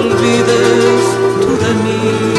olvides tú de mí.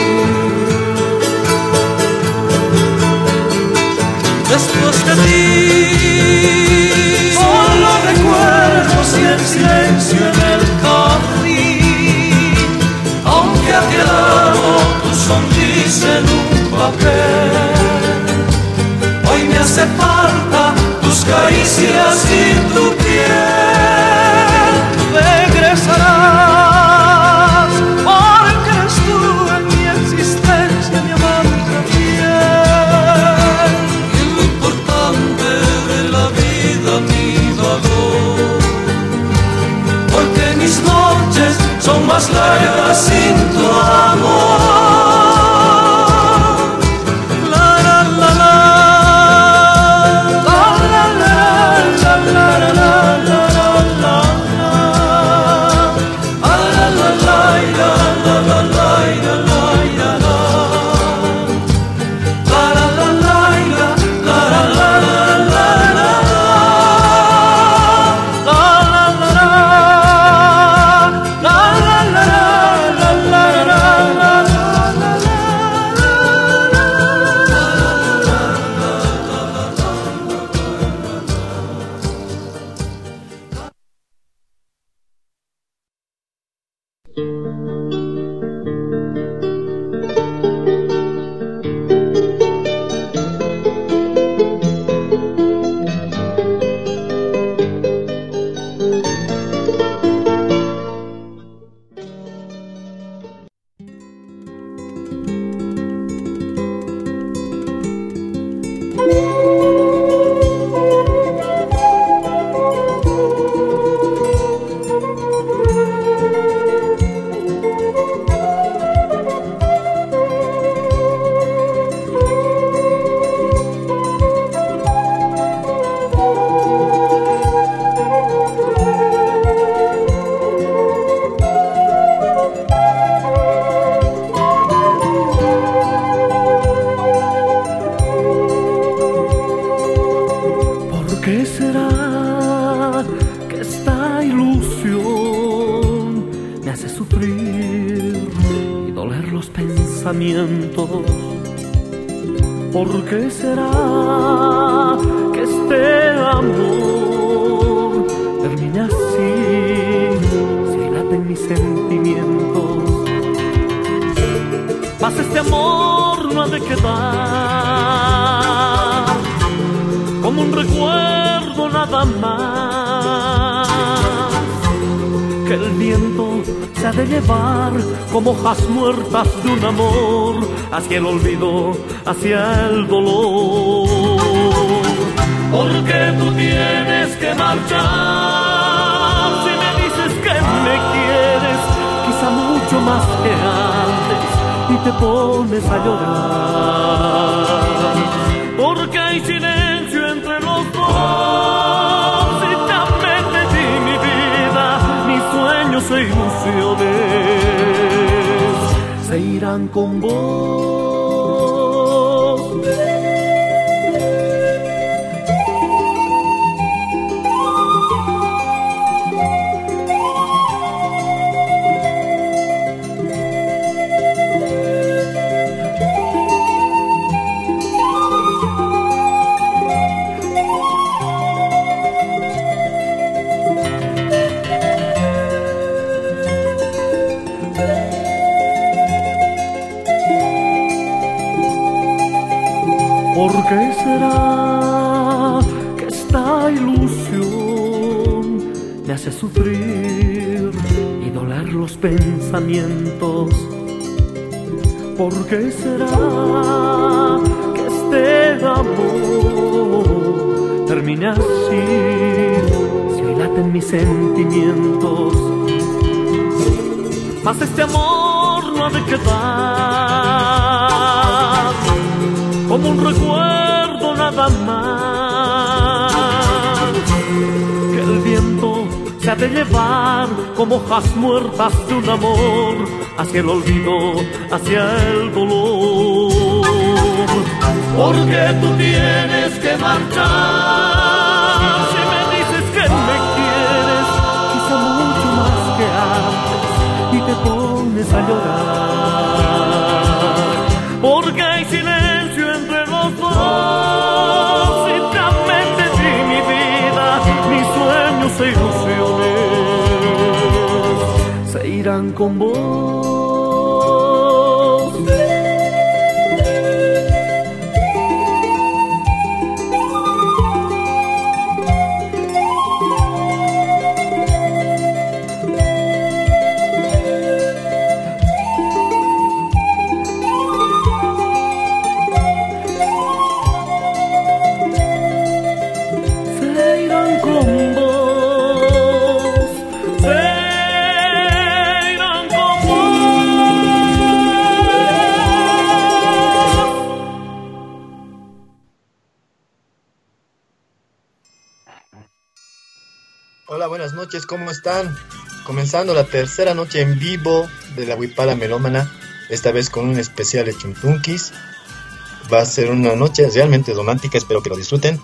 Hacia el dolor. Porque tú tienes que marchar si me dices que me quieres, quizá mucho más que antes, y te pones a llorar. Porque hay silencio entre los dos y también te di mi vida, mis sueños e ilusiones se irán con vos. Sufrir y doler los pensamientos? ¿Por qué será que este amor termine así si hoy mis sentimientos? Mas este amor no ha de quedar como un recuerdo nada más. De llevar como hojas muertas de un amor hacia el olvido, hacia el dolor. Porque tú tienes que marchar. Si me dices que me quieres, quizá mucho más que antes, y te pones a llorar. Porque hay silencio entre los dos y también te di mi vida, mis sueños e ilusiones irán con vos. Noches, ¿cómo están? Comenzando la tercera noche en vivo de la Huipala Melómana, esta vez con un especial de Chuntunkis. Va a ser una noche realmente romántica, espero que lo disfruten.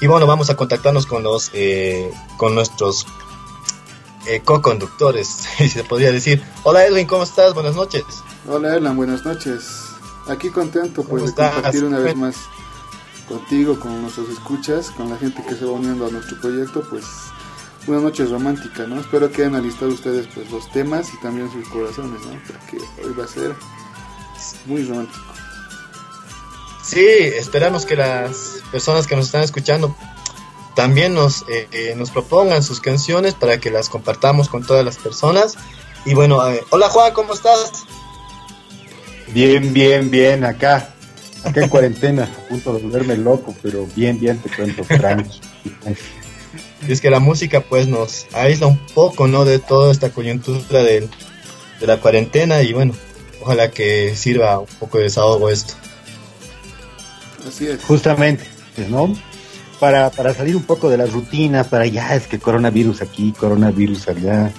Y bueno, vamos a contactarnos con los eh, con nuestros eh, co-conductores, si se podría decir. Hola Edwin, ¿cómo estás? Buenas noches. Hola Erlan, buenas noches. Aquí contento pues ¿Cómo de estás? compartir una vez más contigo, con nuestros escuchas, con la gente que se va uniendo a nuestro proyecto, pues una noche romántica, ¿no? Espero que hayan alistado ustedes pues los temas y también sus corazones, ¿no? Porque hoy va a ser muy romántico. Sí, esperamos que las personas que nos están escuchando también nos, eh, eh, nos propongan sus canciones para que las compartamos con todas las personas. Y bueno, eh, hola Juan, ¿cómo estás? Bien, bien, bien, acá. Acá en cuarentena, a punto de volverme loco, pero bien, bien, te cuento, tranqui. Y es que la música pues nos aísla un poco, ¿no? De toda esta coyuntura de la cuarentena y bueno, ojalá que sirva un poco de desahogo esto. Así es. Justamente, ¿no? Para, para salir un poco de las rutinas, para ya, es que coronavirus aquí, coronavirus allá.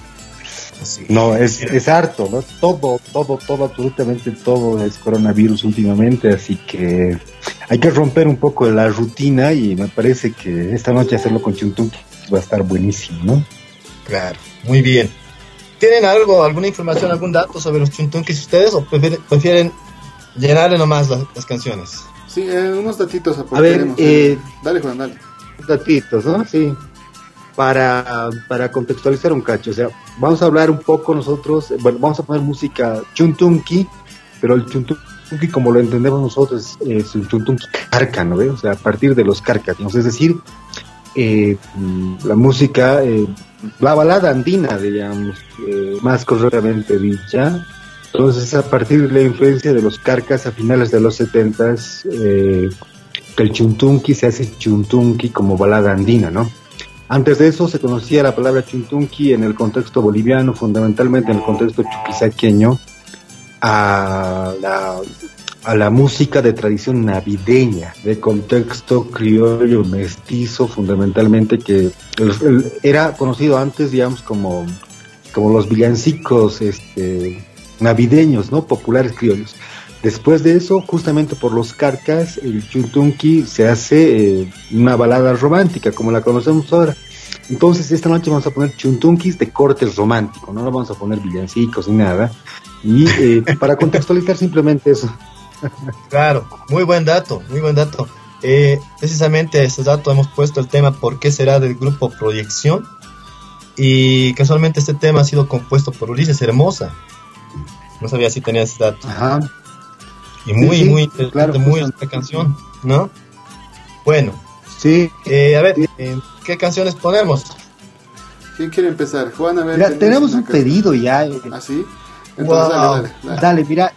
Así. No, es, es harto, ¿no? Todo, todo, todo, absolutamente todo es coronavirus últimamente, así que hay que romper un poco la rutina y me parece que esta noche hacerlo con Chuntunqui va a estar buenísimo, ¿no? Claro, muy bien. ¿Tienen algo, alguna información, algún dato sobre los chuntunkis ustedes o prefieren, prefieren llenarle nomás las, las canciones. Sí, eh, unos datitos A ver, aportaremos. eh, Dale, Juan, dale. datitos, ¿no? Sí. Para, para contextualizar un cacho, o sea, vamos a hablar un poco nosotros, eh, bueno, vamos a poner música chuntunqui, pero el chuntunqui como lo entendemos nosotros es, es un chuntunqui carca, ¿no? ve? O sea, a partir de los carcas, ¿no? es decir, eh, la música, eh, la balada andina, digamos, eh, más correctamente dicha. Entonces, a partir de la influencia de los carcas a finales de los setentas, eh, el chuntunqui se hace chuntunqui como balada andina, ¿no? Antes de eso se conocía la palabra chuntunqui en el contexto boliviano, fundamentalmente en el contexto chuquisaqueño, a la, a la música de tradición navideña, de contexto criollo mestizo, fundamentalmente que era conocido antes, digamos, como, como los villancicos este, navideños, ¿no? Populares criollos. Después de eso, justamente por los carcas, el chuntunqui se hace eh, una balada romántica, como la conocemos ahora. Entonces, esta noche vamos a poner chuntunquis de corte romántico, no lo vamos a poner villancicos ni nada. Y eh, para contextualizar simplemente eso. Claro, muy buen dato, muy buen dato. Eh, precisamente a ese dato hemos puesto el tema ¿Por qué será del grupo Proyección? Y casualmente este tema ha sido compuesto por Ulises Hermosa. No sabía si tenías ese dato. Ajá. Y muy, Sí, sí, muy interesante, claro, muy esta canción, ¿no? Bueno, Sí. eh, a ver, eh, ¿qué canciones ponemos? ¿Quién quiere empezar? Juan, a ver. Mira, ¿tienes tenemos un canción? pedido ya. eh, ¿Ah, sí? Entonces, Wow. dale, dale, dale. Dale, mira.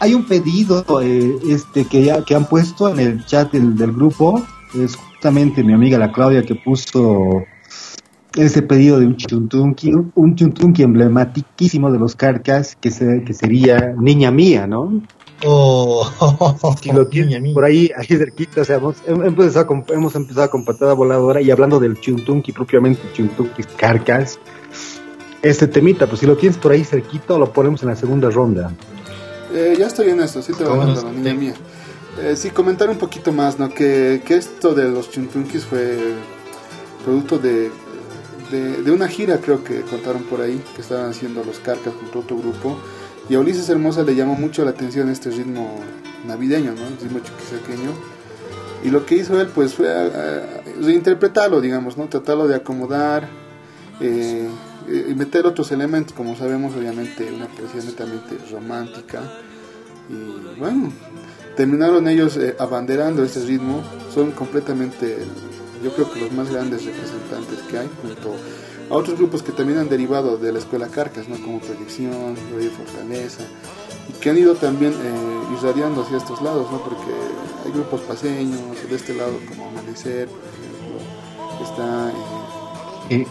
Hay un pedido eh, este que, ya, que han puesto en el chat del, del grupo. Es justamente mi amiga la Claudia que puso ese pedido de un chuntunqui, un, un chuntunqui emblematiquísimo de los carcas que, se, que sería Niña Mía, ¿no? Oh, Si lo niña mía. por ahí, ahí cerquita, o sea, hemos, hem- empezado con, hemos empezado con patada voladora y hablando del chuntunqui, propiamente chuntunqui carcas, este temita, pues si lo tienes por ahí cerquita, lo ponemos en la segunda ronda. Eh, ya estoy en esto, sí te voy ¿Cómo dando, nos- niña mía. Eh, sí, comentar un poquito más, ¿no? Que, que esto de los chuntunquis fue producto de, de, de una gira, creo que contaron por ahí, que estaban haciendo los carcas junto a otro grupo. Y a Ulises Hermosa le llamó mucho la atención este ritmo navideño, ¿no? El ritmo chuquisaqueño. Y lo que hizo él, pues, fue a- a reinterpretarlo, digamos, ¿no? Tratarlo de acomodar eh, eh, meter otros elementos, como sabemos, obviamente, una poesía netamente romántica. Y bueno, terminaron ellos eh, abanderando este ritmo. Son completamente, yo creo que los más grandes representantes que hay, junto a otros grupos que también han derivado de la escuela Carcas, ¿no? como Proyección, Radio Fortaleza, y que han ido también eh, irradiando hacia estos lados, ¿no? porque hay grupos paseños, de este lado como Malicer, por ejemplo, está eh, Eh,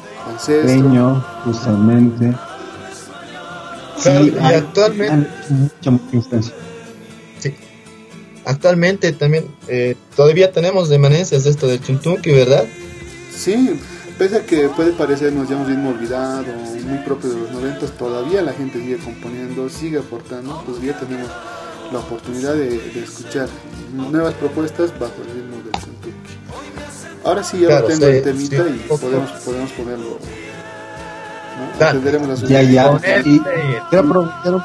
justamente. Claro, y hay- actualmente- hay mucha. Sí. Actualmente también eh, todavía tenemos remanencias de esto del chuntunqui, ¿verdad? Sí, pese a que puede parecernos ya un ritmo olvidado, muy propio de los noventas, todavía la gente sigue componiendo, sigue aportando, todavía tenemos la oportunidad de, de escuchar nuevas propuestas bajo el ritmo. Ahora sí, ya Claro, tengo sí, el temita sí, y podemos, podemos ponerlo. Ya, ya. Y quiero aprovechar, un,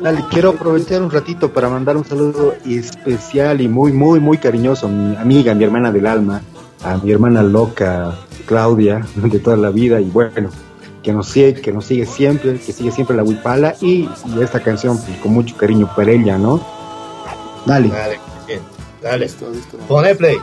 dale, quiero aprovechar un ratito para mandar un saludo especial y muy, muy, muy cariñoso a mi amiga, mi hermana del alma, a mi hermana loca, Claudia, de toda la vida, y bueno, que nos sigue, que nos sigue siempre, que sigue siempre la huipala, y, y esta canción pues, con mucho cariño para ella, ¿no? Dale. Dale, bien, dale. Listo, listo. Pone play.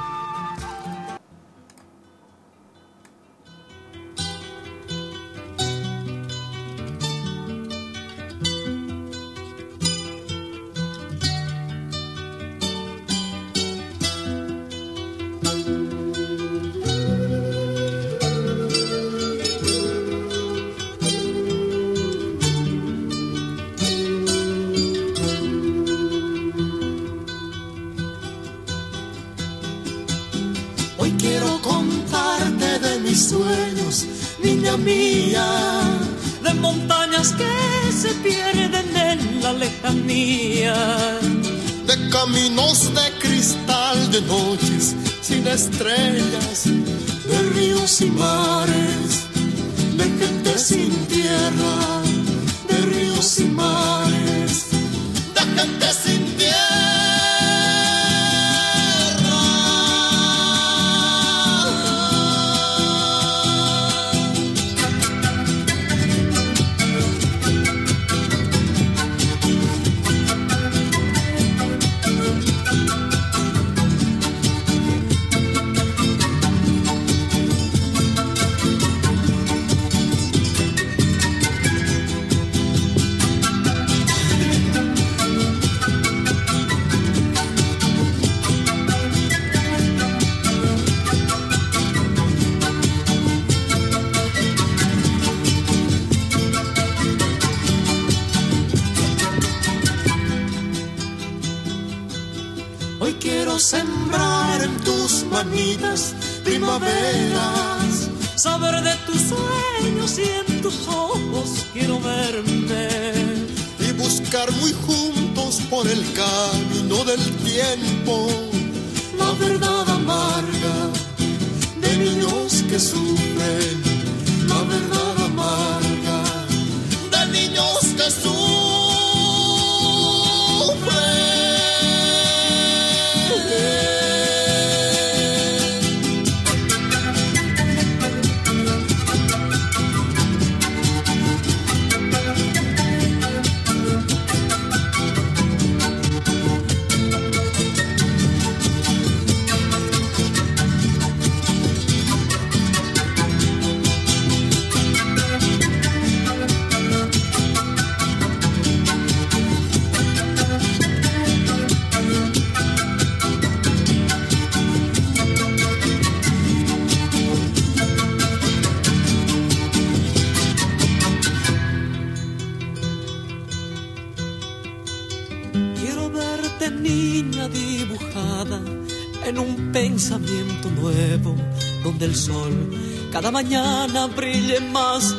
Mañana brille más.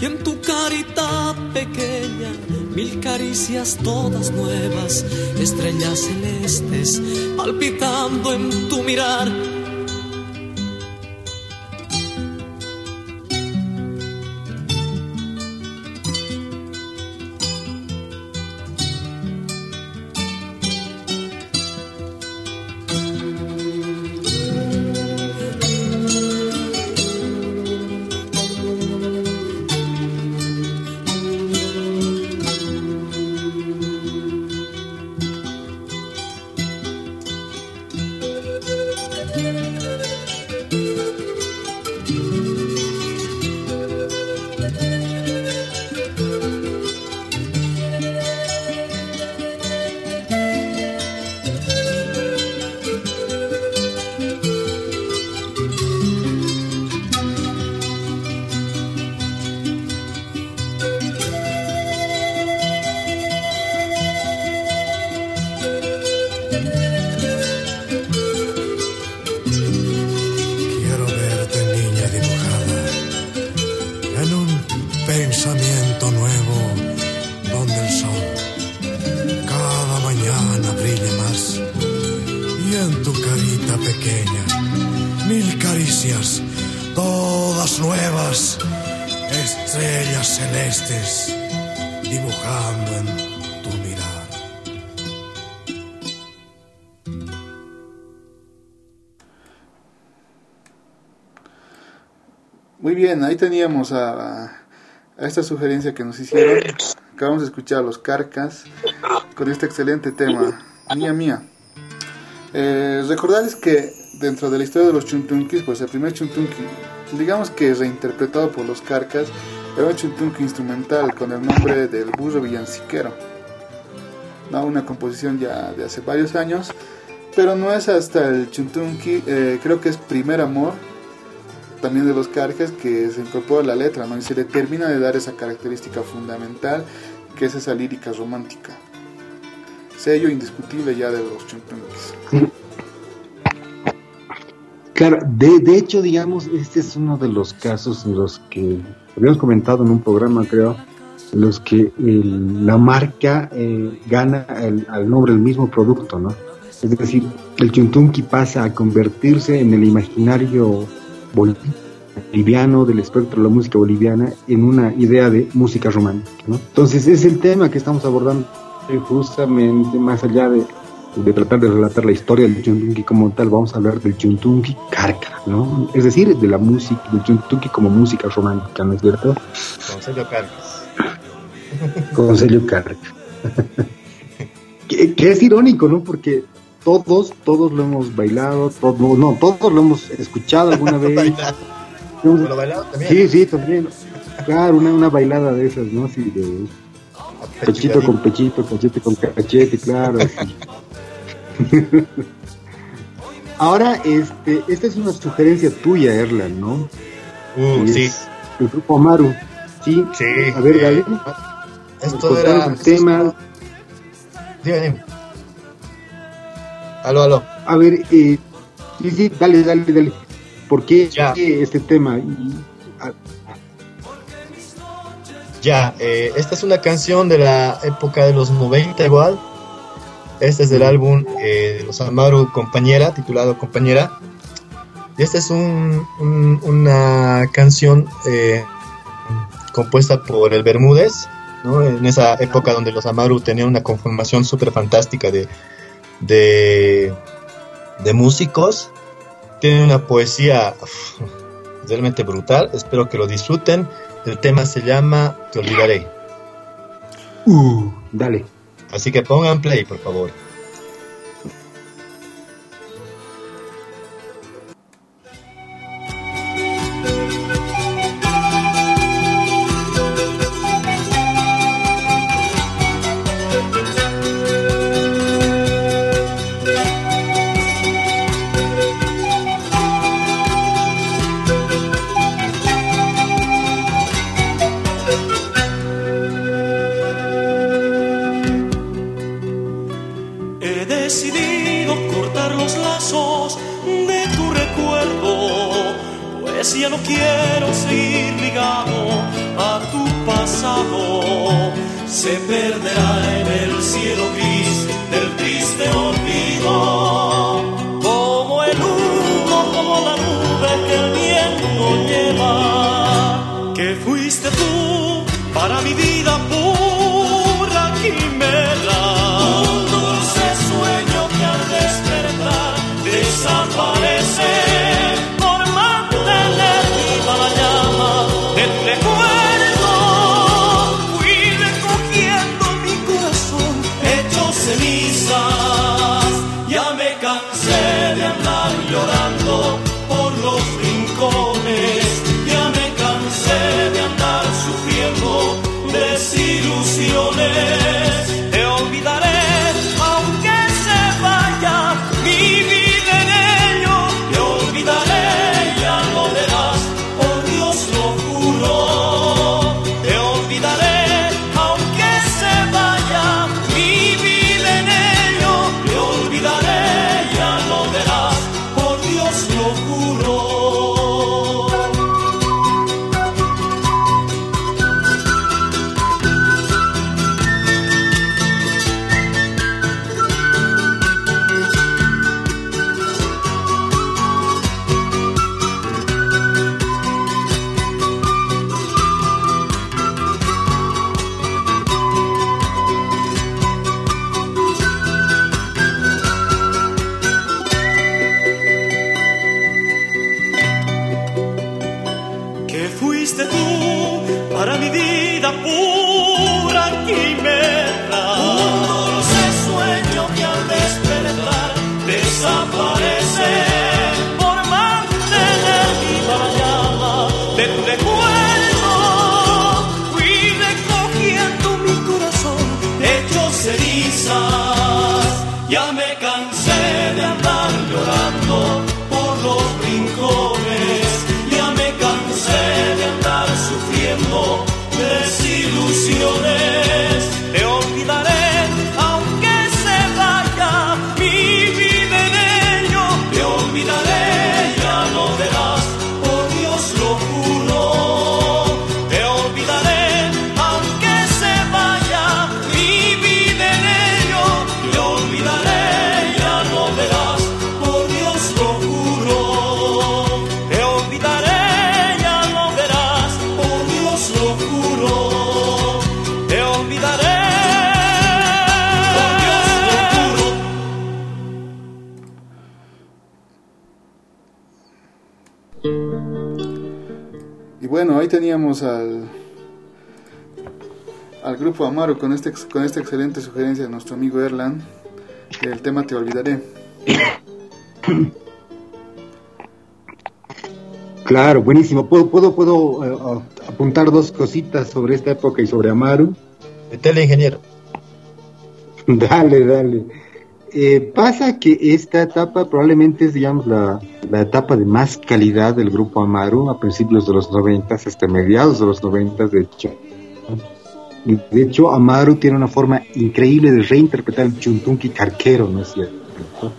Y en tu carita pequeña, mil caricias todas nuevas, estrellas celestes palpitando en tu mirar ahí teníamos a, a, esta sugerencia que nos hicieron. Acabamos de escuchar a los Carcas con este excelente tema, Mía Mía. Eh, recordarles que dentro de la historia de los Chuntunkis, pues el primer Chuntunki, digamos que reinterpretado por los Carcas, era un Chuntunki instrumental con el nombre del burro villanciquero. ¿no? Una composición ya de hace varios años, pero no es hasta el Chuntunki, eh, creo que es Primer Amor, también de los Carcas que se incorpora la letra, ¿no? Y se le termina de dar esa característica fundamental que es esa lírica romántica. Sello indiscutible ya de los Chumpunks. Claro, de, de, hecho, digamos, este es uno de los casos en los que habíamos comentado en un programa, creo, en los que el, la marca eh, gana el, al nombre del mismo producto, ¿no? Es decir, el chuntunqui pasa a convertirse en el imaginario boliviano, del espectro de la música boliviana, en una idea de música romántica. ¿no? Entonces es el tema que estamos abordando justamente más allá de, de tratar de relatar la historia del chuntunqui como tal, vamos a hablar del chuntunqui carca, ¿no? Es decir, de la música, del chuntunqui como música romántica, ¿no es cierto? Consello Carcas. Consello Carca. que, que es irónico, ¿no? Porque todos, todos lo hemos bailado, todos, no, todos lo hemos escuchado alguna vez. ¿Lo bailado también? Sí, sí, también. Claro, una, una bailada de esas, ¿no? Sí, de pechito con pechito, cachete con cachete, claro. Ahora, este, esta es una sugerencia tuya, Erlan, ¿no? Uh, sí. El grupo Amaru. Sí. Sí. A ver, Gaby. Esto era. El tema. Dime, dime. Aló, aló. A ver, eh, sí, sí, dale, dale, dale. ¿Por qué este tema? Ya, eh, esta es una canción de la época de los 90 igual. Este es del álbum eh, de los Amaru Compañera, titulado Compañera. Y esta es un, una canción eh, compuesta por el Bermúdez, ¿no? en esa época donde los Amaru tenían una conformación súper fantástica de, de, de, músicos. Tiene una poesía realmente brutal, espero que lo disfruten. El tema se llama Te olvidaré. Uh, dale. Así que pongan play, por favor. Al, al grupo Amaro con, este, con esta excelente sugerencia de nuestro amigo Erlan. El tema Te Olvidaré. Claro, buenísimo. ¿Puedo, puedo, puedo eh, apuntar dos cositas sobre esta época y sobre Amaru? Metele, ingeniero. dale, dale. Eh, pasa que esta etapa probablemente es, digamos, la, la, etapa de más calidad del grupo Amaru a principios de los noventas, hasta mediados de los noventas, de hecho. De hecho, Amaru tiene una forma increíble de reinterpretar el chuntunqui carquero, ¿no es cierto?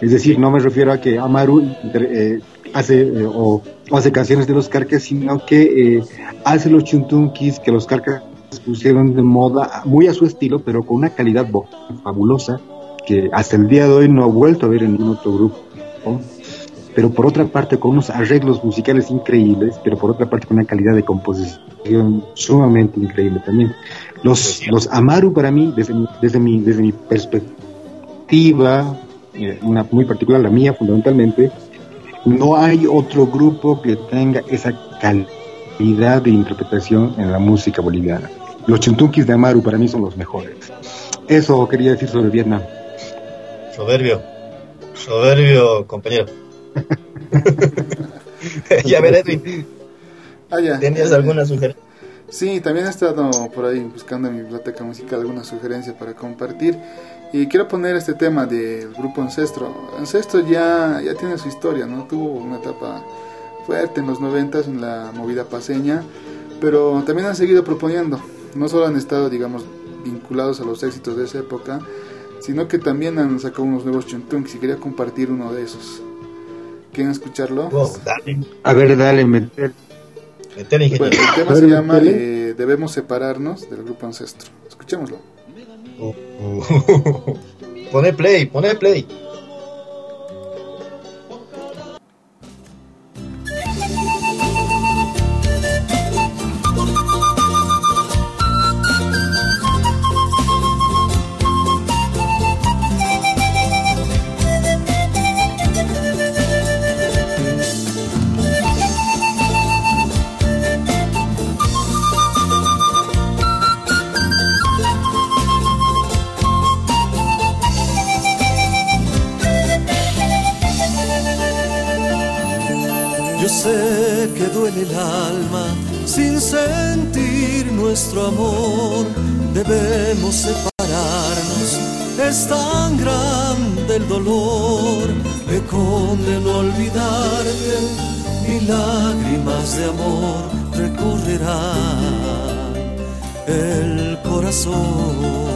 Es decir, no me refiero a que Amaru eh, hace eh, o, hace canciones de los Carcas, sino que hace los chuntunkis que los Carcas pusieron de moda muy a su estilo, pero con una calidad fabulosa que hasta el día de hoy no ha vuelto a ver en ningún otro grupo. Pero por otra parte, con unos arreglos musicales increíbles, pero por otra parte con una calidad de composición sumamente increíble también. Los, los Amaru para mí, desde mi, desde mi, desde mi perspectiva, eh, una muy particular, la mía fundamentalmente, no hay otro grupo que tenga esa calidad de interpretación en la música boliviana. Los chuntunkis de Amaru para mí son los mejores. Eso quería decir sobre Vietnam. Soberbio. Soberbio, compañero. ya ver, Edwin. Ah, ya. ¿Tenías alguna sugerencia? Sí, también he estado por ahí buscando en mi biblioteca musical alguna sugerencia para compartir. Y quiero poner este tema del grupo Ancestro. Ancestro ya, ya tiene su historia, ¿no? Tuvo una etapa fuerte en los noventas en la movida paseña, pero también han seguido proponiendo. No solo han estado, digamos, vinculados a los éxitos de esa época, sino que también han sacado unos nuevos chuntunks y quería compartir uno de esos. ¿Quieren escucharlo? A ver, dale, meter. el tema se llama eh, Debemos separarnos del grupo Ancestro. Escuchémoslo. Oh, oh. pone play, pone play. El alma sin sentir nuestro amor. Debemos separarnos, es tan grande el dolor. Me condeno olvidarte, y lágrimas de amor recorrerán el corazón.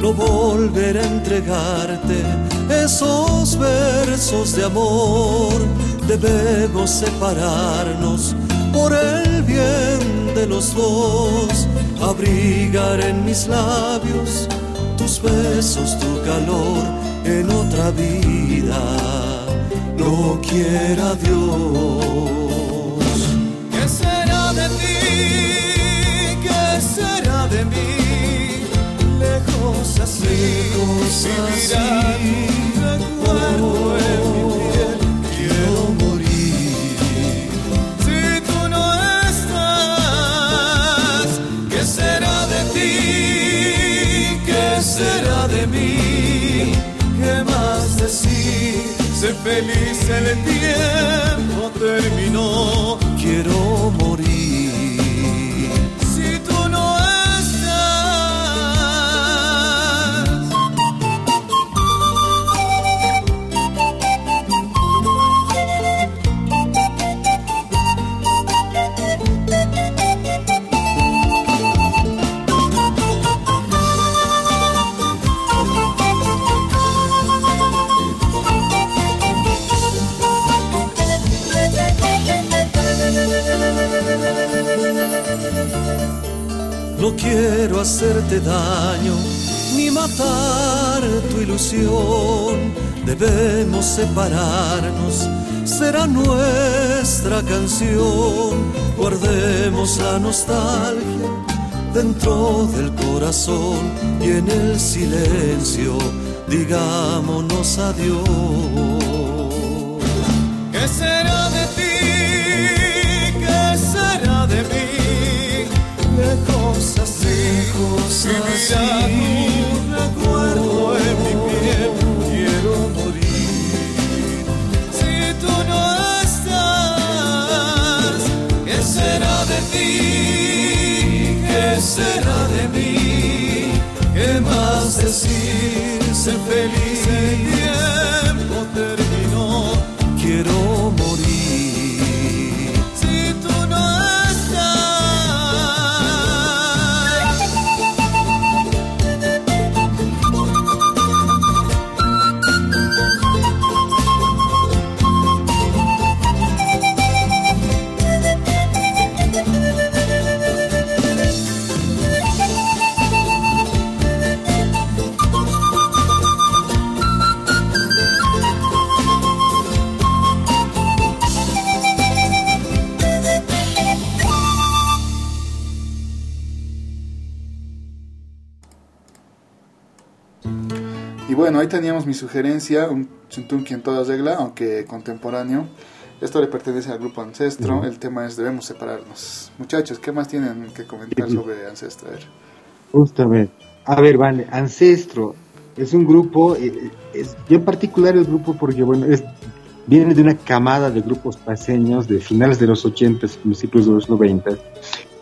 No volveré a entregarte esos versos de amor debemos separarnos por el bien de los dos, abrigar en mis labios tus besos, tu calor en otra vida, no quiera Dios. ¿Qué será de ti? ¿Qué será de mí? Lejos así, lejos así, recuerdo en mi Sé feliz, el tiempo terminó. Quiero morir. Hacerte daño ni matar tu ilusión. Debemos separarnos, será nuestra canción. Guardemos la nostalgia dentro del corazón y en el silencio digámonos adiós. Lejos así, tu recuerdo en mi piel, quiero morir. Si tú no estás, ¿qué será de ti? ¿Qué será de mí? ¿Qué más decir? Ser feliz, bueno, ahí teníamos mi sugerencia, un chuntunqui en toda regla, aunque contemporáneo. Esto le pertenece al grupo Ancestro. El tema es debemos separarnos. Muchachos, ¿qué más tienen que comentar sobre Ancestro? A ver. Justamente. A ver, vale, Ancestro es un grupo, eh, es bien particular el grupo porque, bueno, es, viene de una camada de grupos paseños de finales de los 80, principios de los 90.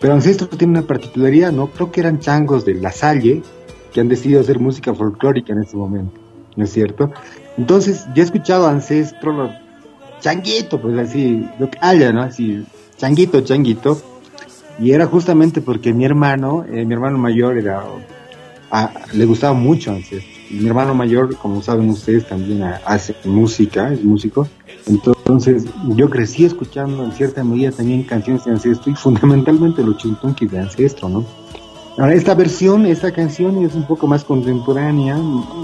Pero Ancestro tiene una particularidad, ¿no? Creo que eran changos de La Salle que han decidido hacer música folclórica en ese momento, ¿no es cierto? Entonces, yo he escuchado Ancestro, changuito, pues así, lo que haya, ¿no? Así, changuito, changuito. Y era justamente porque mi hermano, eh, mi hermano mayor era, le gustaba mucho Ancestro. Mi hermano mayor, como saben ustedes, también hace música, es músico. Entonces, yo crecí escuchando en cierta medida también canciones de Ancestro y fundamentalmente los chuntunquis de Ancestro, ¿no? Ahora, esta versión, esta canción es un poco más contemporánea,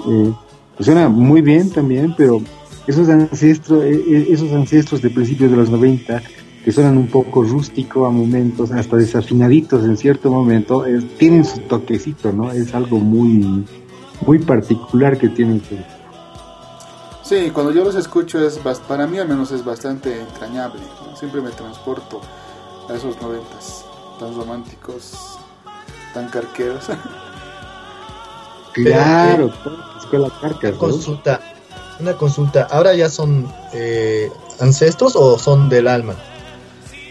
eh, suena muy bien también, pero esos ancestros, eh, eh, esos ancestros de principios de los 90 que suenan un poco rústico a momentos, hasta desafinaditos en cierto momento, tienen su toquecito, ¿no? Es algo muy, muy particular que tienen que... Sí, cuando yo los escucho es para mí al menos es bastante entrañable. Siempre me transporto a esos noventas tan románticos, tan carqueros. claro, escuela carcas. Consulta, una consulta. ¿Ahora ya son eh, ancestros o son del alma?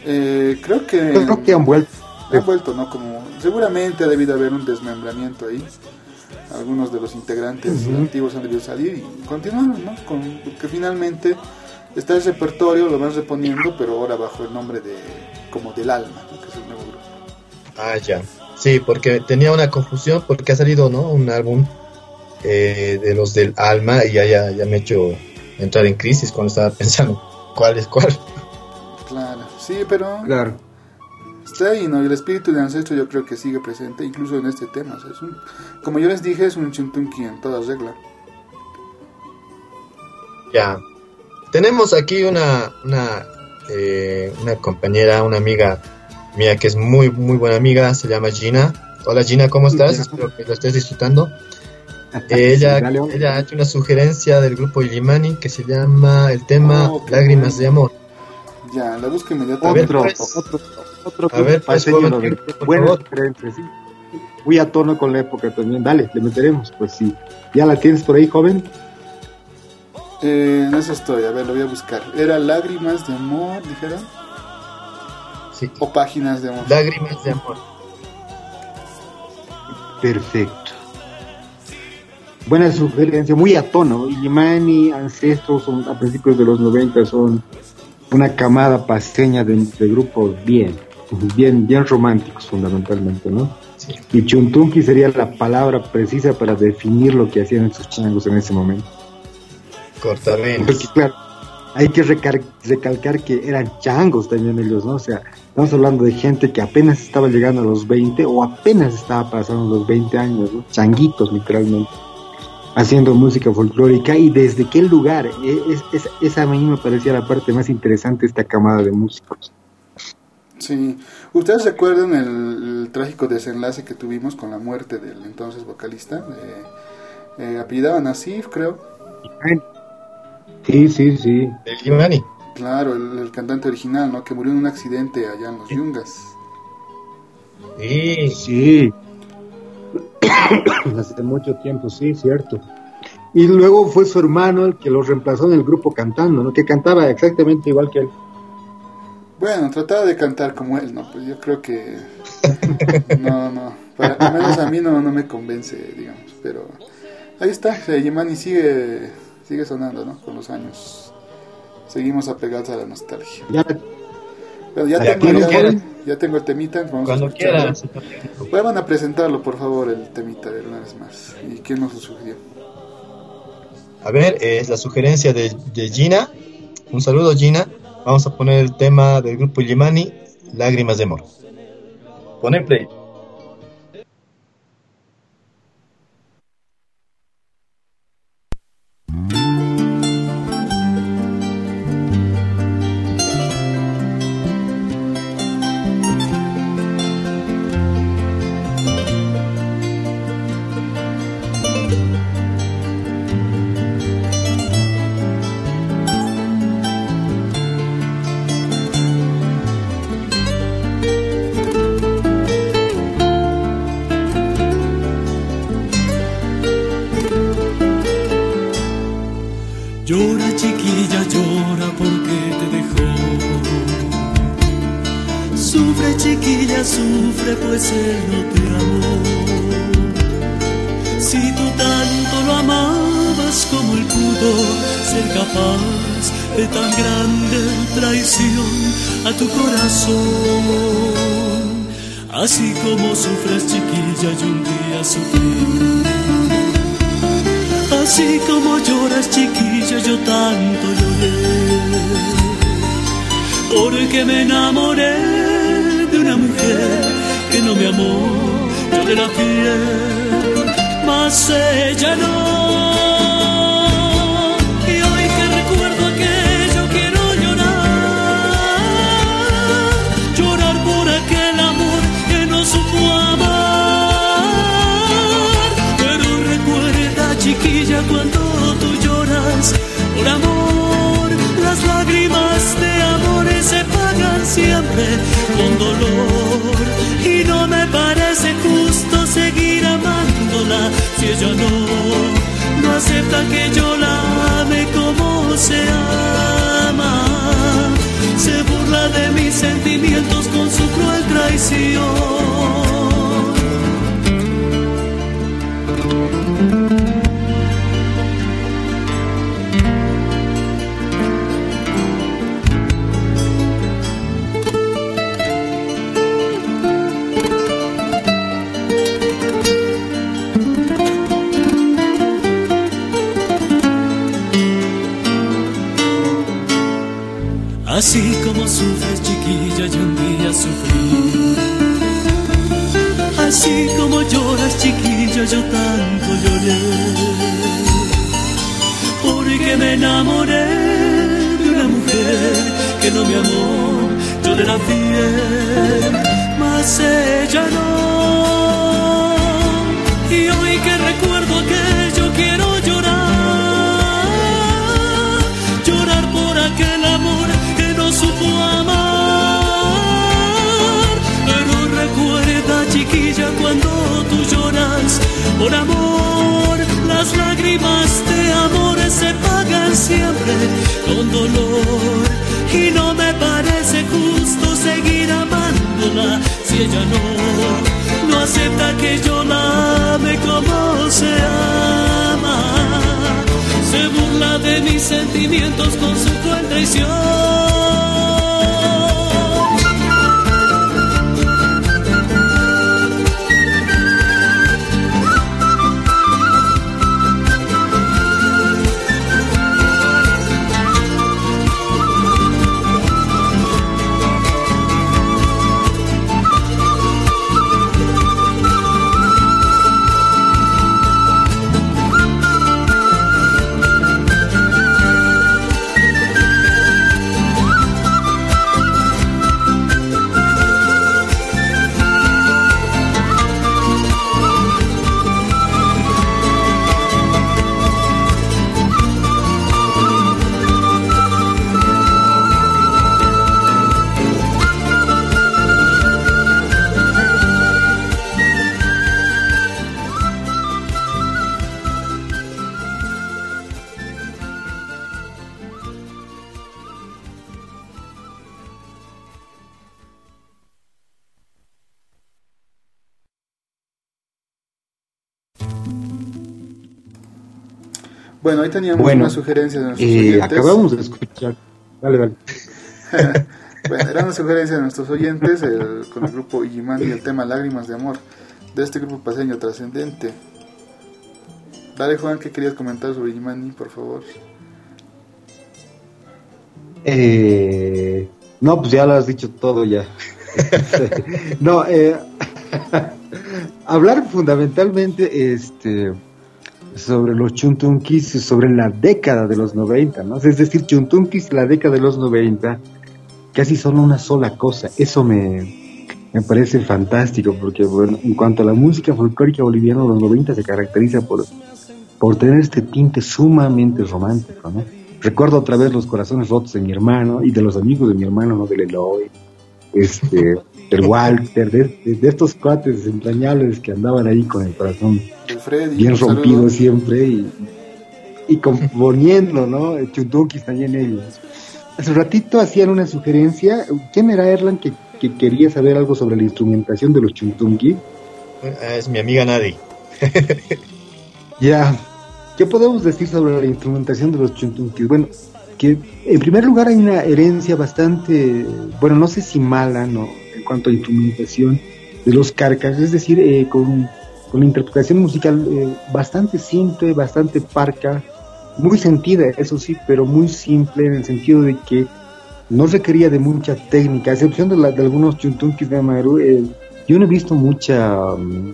Eh, creo que. Creo que han vuelto. Han vuelto, ¿no? Como seguramente ha debido haber un desmembramiento ahí. Algunos de los integrantes antiguos han debido salir y continuaron, ¿no? Con, que finalmente está el repertorio, lo van reponiendo, pero ahora bajo el nombre de como del alma, que es el nuevo grupo. Ah, ya. Sí, porque tenía una confusión porque ha salido, ¿no? Un álbum eh, de los del alma y ya, ya, ya me he hecho entrar en crisis cuando estaba pensando cuál es cuál. Claro, sí, pero claro. está ahí, ¿no? El espíritu de ancestro yo creo que sigue presente incluso en este tema. es un, como yo les dije, es un chuntunqui en toda regla. Ya. Tenemos aquí una, una, eh, una compañera, una amiga mía que es muy, muy buena amiga, se llama Gina. Hola Gina, ¿cómo estás? Espero que lo estés disfrutando. ella, ella ha hecho una sugerencia del grupo Illimani que se llama el tema oh, Lágrimas de Amor. Ya, la busco inmediatamente. Otro, pues, otro, otro, a ver, pues, joven, bueno, sí. Muy a tono con la época también. Dale, le meteremos. Pues sí. ¿Ya la tienes por ahí, joven? Eh, en eso estoy. A ver, lo voy a buscar. Era Lágrimas de Amor, dijera. Sí. O Páginas de Amor. Lágrimas de Amor. Perfecto. Buena sugerencia, muy a tono. Illimani, Ancestros, son, a principios de los 90 son una camada paseña de, grupos bien, bien, bien románticos fundamentalmente, ¿no? Y Chuntunqui sería la palabra precisa para definir lo que hacían esos changos en ese momento. Cortavenas. Porque claro, hay que recalcar que eran changos también ellos, ¿no? O sea, estamos hablando de gente que apenas estaba llegando a los 20 o apenas estaba pasando los 20 años, ¿no? Changuitos literalmente haciendo música folclórica y desde qué lugar. E, es, esa a mí me parecía la parte más interesante de esta camada de músicos. Sí, ¿ustedes recuerdan el, trágico desenlace que tuvimos con la muerte del entonces vocalista? Eh, eh, apellidaban Asif, creo. Sí, sí, sí. El Claro, el, cantante original, ¿no? Que murió en un accidente allá en los Yungas. Sí. Sí. Hace mucho tiempo, sí, cierto. Y luego fue su hermano el que lo reemplazó en el grupo cantando, ¿no? Que cantaba exactamente igual que él. Bueno, trataba de cantar como él, ¿no? Pues yo creo que... No, no. Para, al menos a mí no, no me convence, digamos. Pero ahí está. Yemani sigue, sigue sonando, ¿no? Con los años. Seguimos apegados a la nostalgia. Ya, pero ya, tengo, ya, tengo el temita. Vamos Cuando quieran. Vuelvan a presentarlo, por favor, el temita, de una vez más. ¿Y quién nos lo sugirió? A ver, es la sugerencia de, de, Gina. Un saludo, Gina. Vamos a poner el tema del grupo Yemani, Lágrimas de Amor. Ponen play. Ella no. Si ella no no acepta que yo la ame como se ama. Se burla de mis sentimientos con su cruel traición yo tanto lloré Porque me enamoré de una mujer que no me amó Yo de la fiel, mas ella no por amor, las lágrimas de amor se pagan siempre con dolor. Y no me parece justo seguir amándola si ella no, no acepta que yo la ame como se ama se burla de mis sentimientos con su cruel traición. Bueno, ahí teníamos Bueno, una sugerencia de nuestros Eh, oyentes. acabamos de escuchar. Dale, dale. Bueno, era una sugerencia de nuestros oyentes el- con el grupo Igimani y el tema Lágrimas de Amor de este grupo paseño trascendente. Dale, Juan, ¿qué querías comentar sobre Igimani, por favor? Eh, no, pues ya lo has dicho todo ya. no, eh, hablar fundamentalmente este, sobre los chuntunkis, sobre la década de los 90, ¿no? Es decir, chuntunkis, la década de los 90, casi son una sola cosa. Eso me, me parece fantástico, porque bueno, en cuanto a la música folclórica boliviana de los 90 se caracteriza por, por tener este tinte sumamente romántico, ¿no? Recuerdo otra vez los corazones rotos de mi hermano y de los amigos de mi hermano, ¿no? Del Eloy, este, del Walter, de, de- de estos cuates entrañables que andaban ahí con el corazón El Freddy. bien un saludo. rompido siempre y, y componiendo, ¿no? Chuntukis también ellos. Hace ratito hacían una sugerencia, ¿quién era Erlan que que quería saber algo sobre la instrumentación de los chuntunqui. Ah, Es mi amiga Nadie. Ya, ¿qué podemos decir sobre la instrumentación de los chuntunquis? Bueno, que en primer lugar hay una herencia bastante, bueno, no sé si mala, ¿no? En cuanto a instrumentación de los carcas, es decir, eh, con, con interpretación musical eh, bastante simple, bastante parca, muy sentida, eso sí, pero muy simple en el sentido de que no requería de mucha técnica, a excepción de, la, de algunos chuntunquis de Amaru, eh, yo no he visto mucha... mm,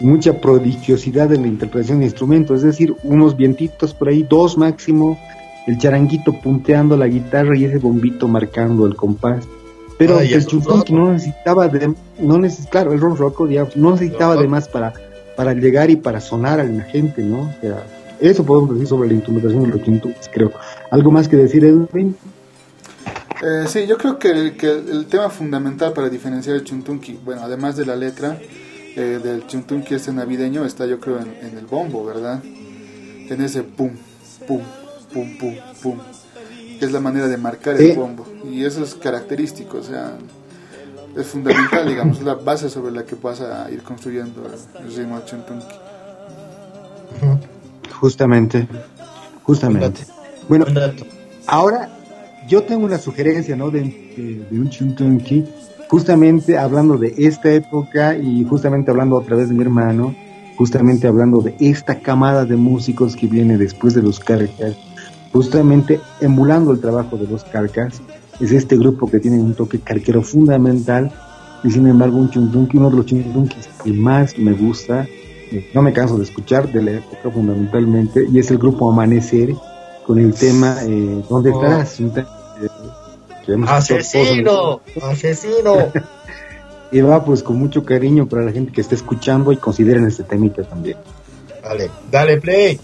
mucha prodigiosidad en la interpretación de instrumentos, es decir, unos vientitos por ahí, dos máximo, el charanguito punteando la guitarra y ese bombito marcando el compás. Pero Ah, el ronroco. no necesitaba de, no neces claro, el ronroco, digamos, no necesitaba de más para, para llegar y para sonar a la gente, ¿no? O sea, eso podemos decir sobre la instrumentación de los chuntunquis, creo. ¿Algo más que decir, Edwin? Eh, sí, yo creo que el, que el tema fundamental para diferenciar el chuntunqui, bueno, además de la letra eh, del chuntunqui este navideño, está yo creo en, en el bombo, ¿verdad? En ese pum, pum, pum, pum, pum, que es la manera de marcar Sí. el bombo. Y eso es característico, o sea, es fundamental, digamos, la base sobre la que vas a ir construyendo el ritmo. Justamente, justamente. Bueno. Ahora, yo tengo una sugerencia, ¿no? De, de- de un chuntunqui, justamente hablando de esta época y justamente hablando otra vez de mi hermano, justamente hablando de esta camada de músicos que viene después de los Carcas, justamente emulando el trabajo de los Carcas, es este grupo que tiene un toque carquero fundamental y sin embargo un chuntunqui, uno de los chuntunquis que más me gusta, eh, no me canso de escuchar de la época fundamentalmente, y es el grupo Amanecer con el tema eh, ¿Dónde Oh. Un tema, eh, escuchado ¡Asesino! ¡Asesino! Y va pues con mucho cariño para la gente que está escuchando y consideren este temita también. Dale, dale, play.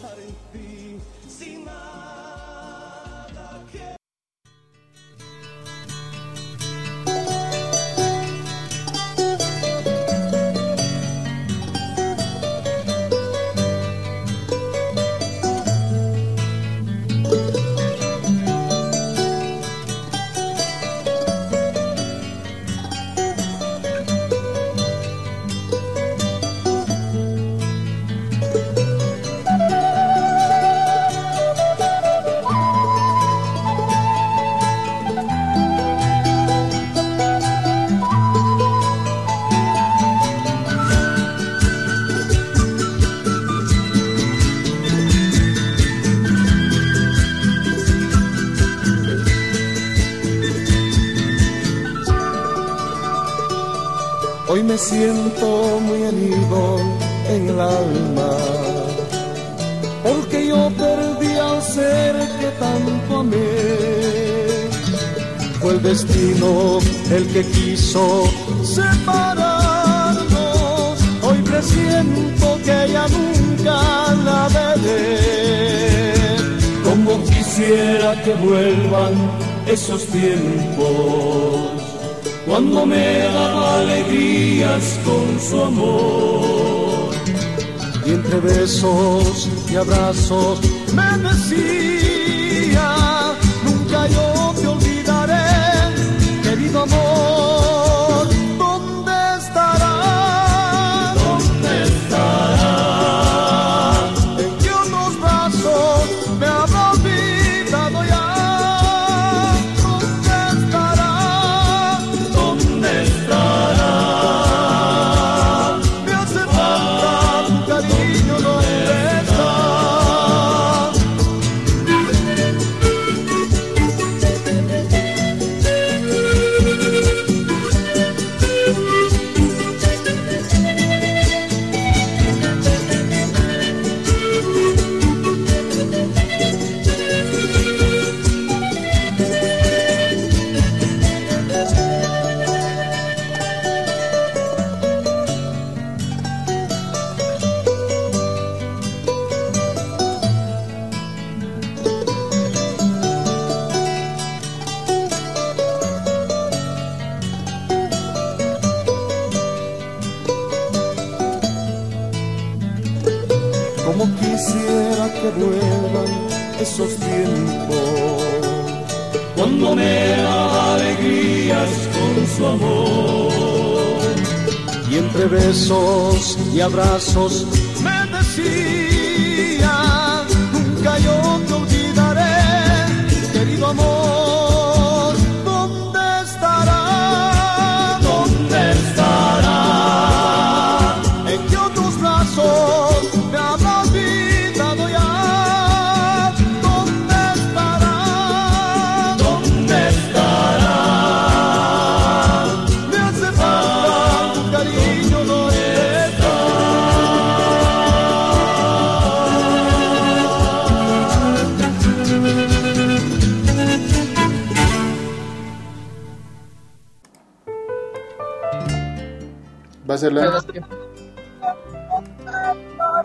Abrazos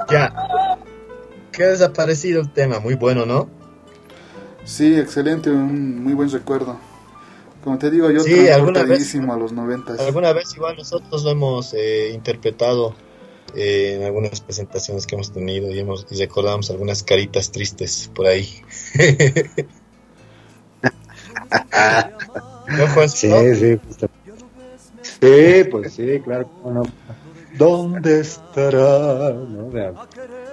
Ya. ¿Qué ha desaparecido el tema? Muy bueno, ¿no? Sí, excelente, un muy buen recuerdo. Como te digo, yo Sí, alguna transportadísimo a los noventas. Alguna vez igual nosotros lo hemos eh, interpretado eh, en algunas presentaciones que hemos tenido y, hemos, y recordamos algunas caritas tristes por ahí. ¿No, Juan? Sí, ¿No? sí. Sí, pues sí, claro. cómo no. ¿Dónde estará? ¿No?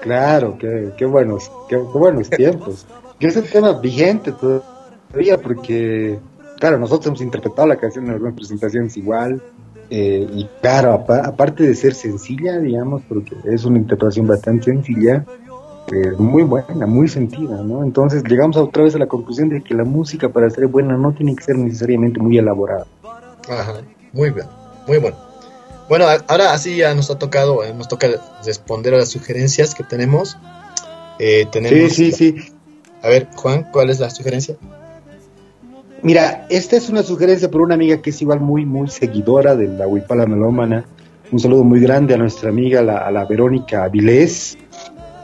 Claro, qué, qué buenos, qué, qué buenos tiempos. Que es el tema vigente todavía, porque, claro, nosotros hemos interpretado la canción en algunas presentaciones igual. eh, y claro, apa- aparte de ser sencilla, digamos, porque es una interpretación bastante sencilla, eh, muy buena, muy sentida, ¿no? Entonces llegamos otra vez a la conclusión de que la música para ser buena no tiene que ser necesariamente muy elaborada. Ajá, muy bien, muy bueno. Bueno, ahora así ya nos ha tocado, eh, nos toca responder a las sugerencias que tenemos. Eh, tenemos Sí, sí, sí. A ver, Juan, ¿cuál es la sugerencia? Mira, esta es una sugerencia por una amiga que es igual muy, muy seguidora de la Huipala Melómana. Un saludo muy grande a nuestra amiga, la, a la Verónica Avilés.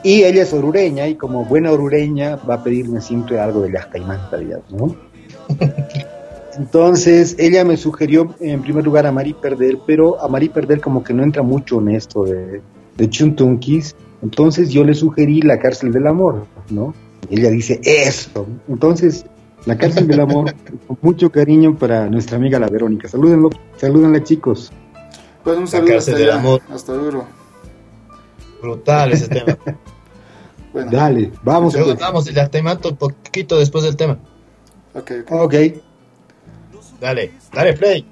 Y ella es orureña y como buena orureña va a pedirme siempre algo de Yactaimanta, digamos, ¿no? Entonces, ella me sugirió en primer lugar a Mari Perder, pero a Mari Perder como que no entra mucho en esto de, de Chuntunkis. Entonces yo le sugerí La cárcel del amor, ¿no? Ella dice eso. Entonces, La cárcel del amor, con mucho cariño para nuestra amiga la Verónica. Salúdenlo, salúdenla chicos. Pues un La saludo cárcel hasta del allá, amor. hasta Uro. Brutal ese tema. Bueno, Dale, vamos. Luego pues. hablamos del Yactaimato un poquito después del tema. ok, ok. Ok. Dale, dale, play.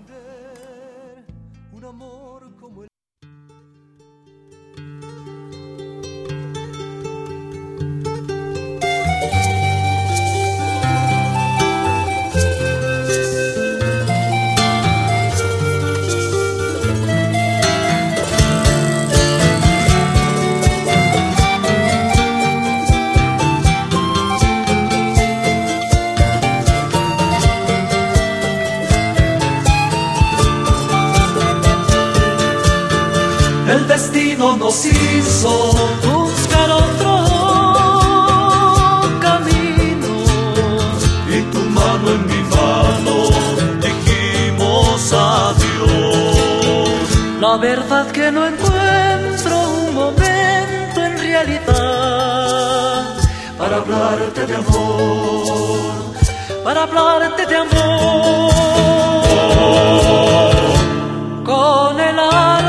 El destino nos hizo buscar otro camino. y tu mano en mi mano dijimos adiós. La verdad que no encuentro un momento en realidad Para hablarte de amor, para hablarte de amor. Con el alma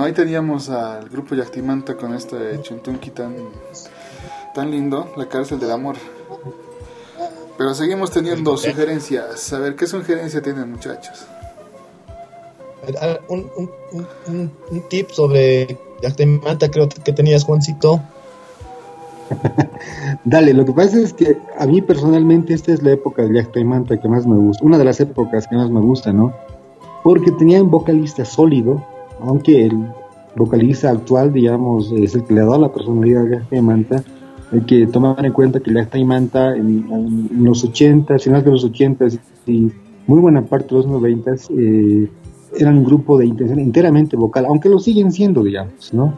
bueno, ahí teníamos al grupo Yactimanta con este chuntunqui tan, tan lindo, La cárcel del amor. Pero seguimos teniendo sugerencias. A ver, ¿qué sugerencia tienen muchachos? Un, un, un, un tip sobre Yactimanta creo que tenías, Juancito. Dale, lo que pasa es que a mí personalmente esta es la época de Jack Manta que más me gusta, una de las épocas que más me gusta, ¿no? Porque tenía un vocalista sólido, aunque el vocalista actual, digamos, es el que le dado la personalidad a Jack Manta. Hay que tomar en cuenta que Jack Manta en, los 80, finales de los 80 y muy buena parte de los 90 eh, eran un grupo de intención enteramente vocal, aunque lo siguen siendo, digamos, ¿no?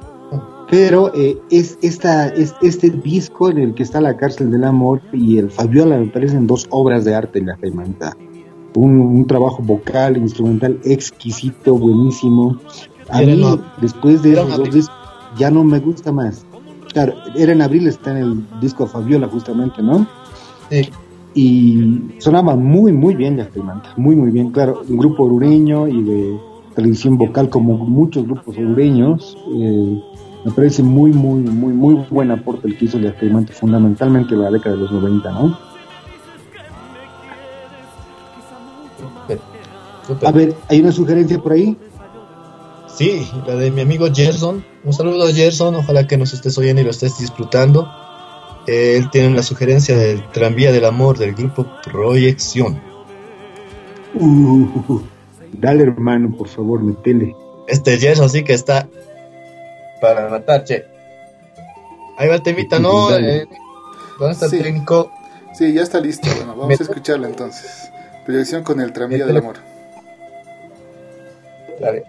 Pero eh, es, esta, es este disco en el que está La cárcel del amor y el Fabiola me parecen dos obras de arte en Femanta. Un, un, trabajo vocal, instrumental exquisito, buenísimo. A mí, no, después de esos dos discos, ya no me gusta más. Claro, era en abril, está en el disco Fabiola justamente, ¿no? Sí. Y sonaba muy, muy bien la Femanta, muy, muy bien. Claro, un grupo orureño y de televisión vocal como muchos grupos orureños. Eh, me parece muy, muy, muy, muy buen aporte el que hizo el experimento, fundamentalmente la década de los 90, ¿no? A ver, ¿hay una sugerencia por ahí? Sí, la de mi amigo Gerson. Un saludo a Gerson, ojalá que nos estés oyendo y lo estés disfrutando. Él tiene una sugerencia del tranvía del amor del grupo Proyección. Uh, dale hermano, por favor, metele. Este Gerson sí que está para matar, che. Ahí va el temita, ¿no? Eh, ¿Dónde está Sí. el técnico? Sí, ya está listo. Bueno, vamos a escucharlo entonces. Proyección con el tranvía del amor. Dale.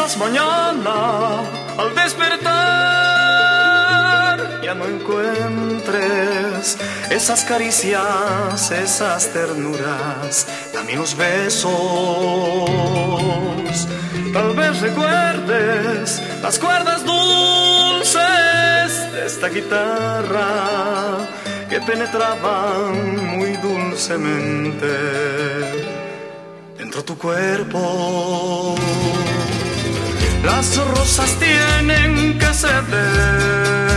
Mañana al despertar ya no encuentres esas caricias, esas ternuras, dame unos besos. Tal vez recuerdes las cuerdas dulces de esta guitarra que penetraban muy dulcemente dentro tu cuerpo. Las rosas tienen que ceder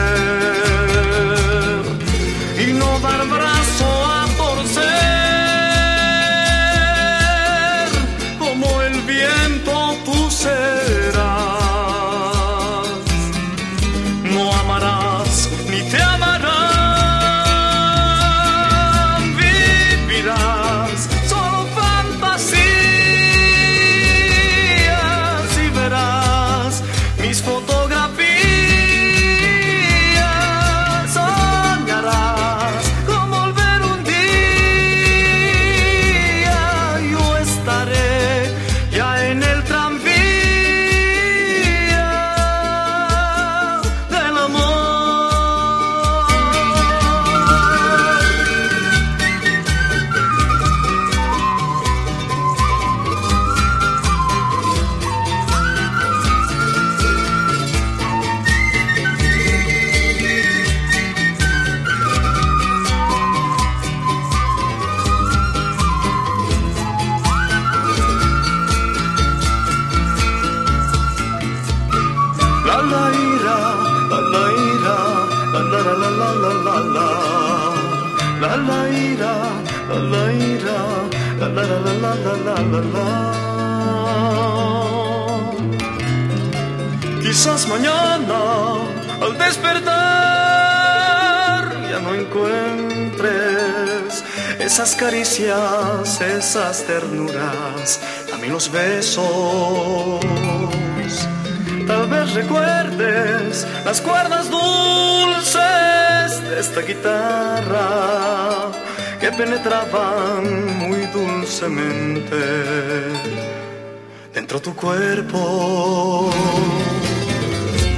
esas caricias, esas ternuras, también los besos. Tal vez recuerdes las cuerdas dulces de esta guitarra que penetraban muy dulcemente dentro tu cuerpo.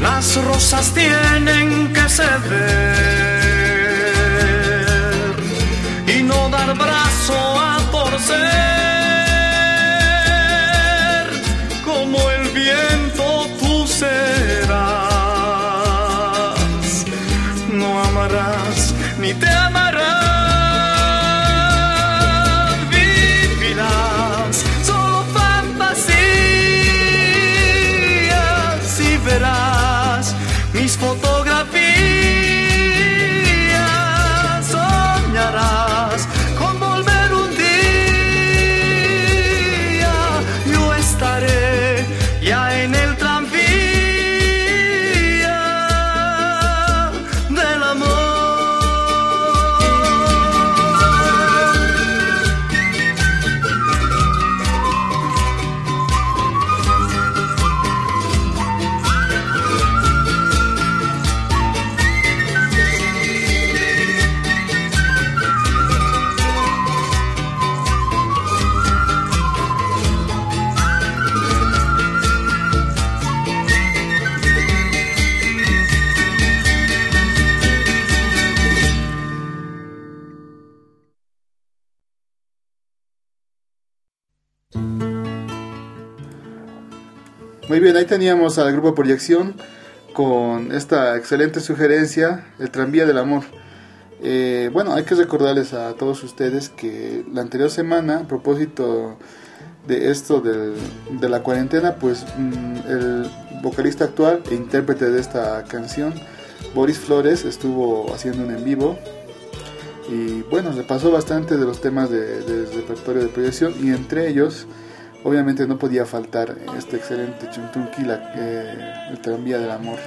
Las rosas tienen que ceder dar brazo a torcer. Como el viento serás, ahí teníamos al grupo Proyección con esta excelente sugerencia, el tranvía del amor. Eh, bueno, hay que recordarles a todos ustedes que la anterior semana, a propósito de esto del- de la cuarentena, pues mm, el vocalista actual e intérprete de esta canción, Boris Flores, estuvo haciendo un en vivo y bueno, repasó bastante de los temas de- del repertorio de proyección y entre ellos obviamente no podía faltar este excelente Chuntunqui, la, eh, el tranvía del amor.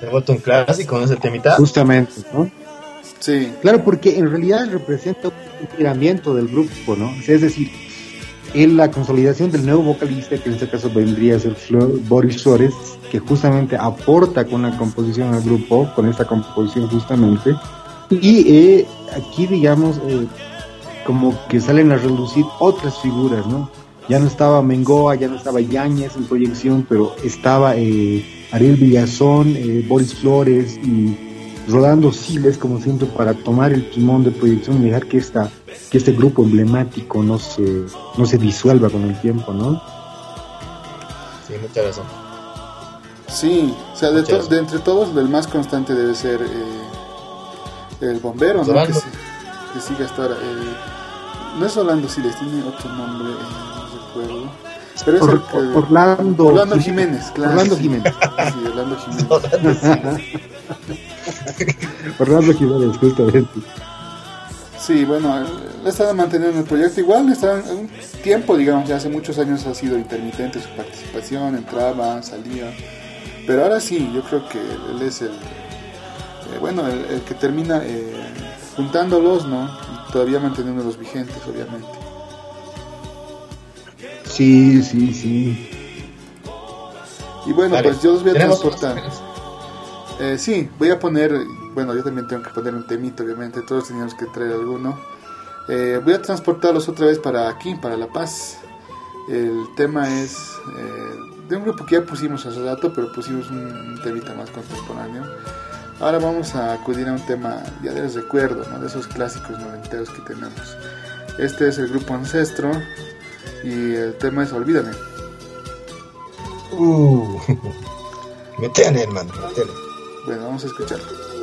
Se ha vuelto un clásico, ¿no? Ese temita. Justamente, ¿no? Sí, Claro, porque en realidad representa un tiramiento del grupo, ¿no? Es decir, en la consolidación del nuevo vocalista, que en este caso vendría a ser Flor- Boris Flores, que justamente aporta con la composición al grupo, con esta composición justamente, y eh, aquí, digamos, eh, como que salen a relucir otras figuras, ¿no? Ya no estaba Mengoa, ya no estaba Yáñez en proyección, pero estaba eh, Ariel Villazón, eh, Boris Flores y Rodando Siles, como siempre, para tomar el timón de proyección y dejar que, esta, que este grupo emblemático no se, no se disuelva con el tiempo, ¿no? Sí, mucha razón. sí, o sea, de, to- de entre todos, el más constante debe ser eh, el bombero, ¿no? Que, que siga estar. eh, no es Orlando Siles, tiene otro nombre, eh, no recuerdo. Pero es Or- el que- Orlando, Orlando Jiménez, claro. Orlando. Jiménez. Sí, Orlando Jiménez. Orlando Jiménez, justamente. Sí, bueno, él estaba manteniendo el proyecto igual, estaba en un tiempo, digamos, ya hace muchos años ha sido intermitente su participación, entraba, salía, pero ahora sí, yo creo que él es el, eh, bueno, el, el que termina eh, juntándolos, ¿no? Todavía manteniéndolos vigentes, obviamente. Sí, sí, sí. Y bueno, Vale. pues yo los voy a transportar. Eh, sí, voy a poner, bueno, yo también tengo que poner un temito, obviamente, todos teníamos que traer alguno. Eh, voy a transportarlos otra vez para aquí, para La Paz. El tema es eh, de un grupo que ya pusimos hace rato, pero pusimos un, un temita más contemporáneo. Ahora vamos a acudir a un tema ya de recuerdo, ¿no? de esos clásicos noventeros que tenemos. Este es el grupo Ancestro y el tema es Olvídame. Uh. me tiene, hermano, me tiene. Bueno, vamos a escucharlo.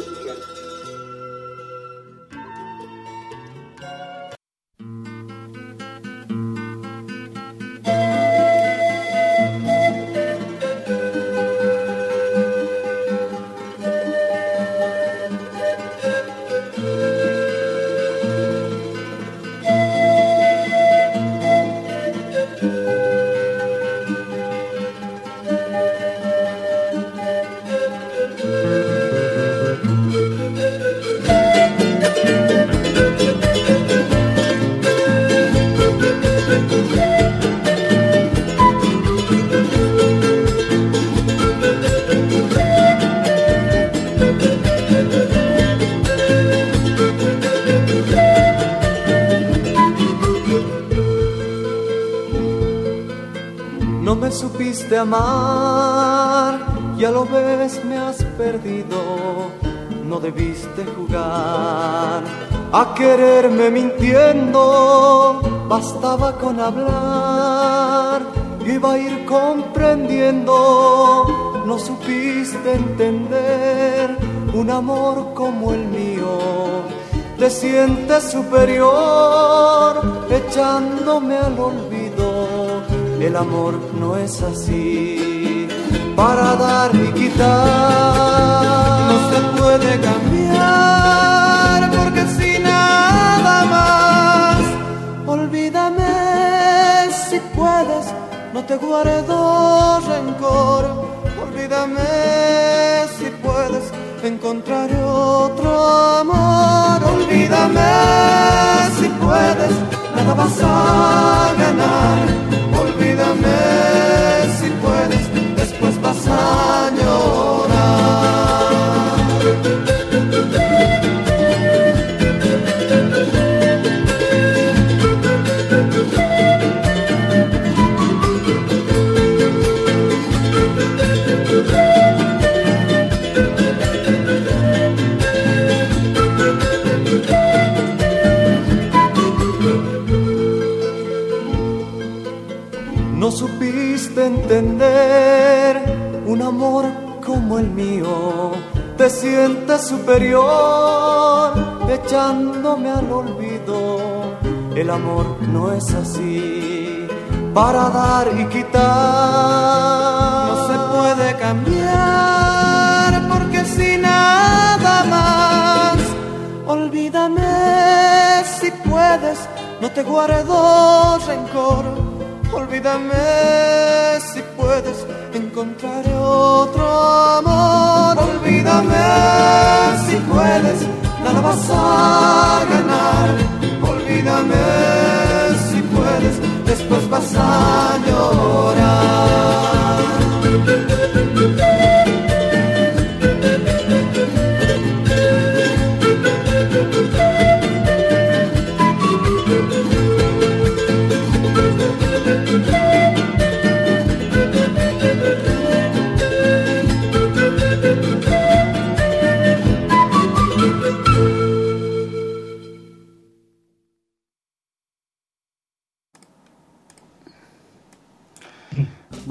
Debiste jugar a quererme mintiendo, bastaba con hablar, iba a ir comprendiendo, no supiste entender un amor como el mío. Te sientes superior echándome al olvido. El amor no es así para dar y quitar. Se puede cambiar porque si nada más. Olvídame si puedes, no te guardo rencor. Olvídame si puedes encontrar otro amor. Olvídame si puedes, nada vas a ganar. Te sientes superior echándome al olvido. El amor no es así para dar y quitar. No se puede cambiar porque si nada más. Olvídame si puedes, no te guardo rencor. Olvídame si puedes encontrar otro amor. Olvídame si puedes, nada vas a ganar. Olvídame si puedes, después vas a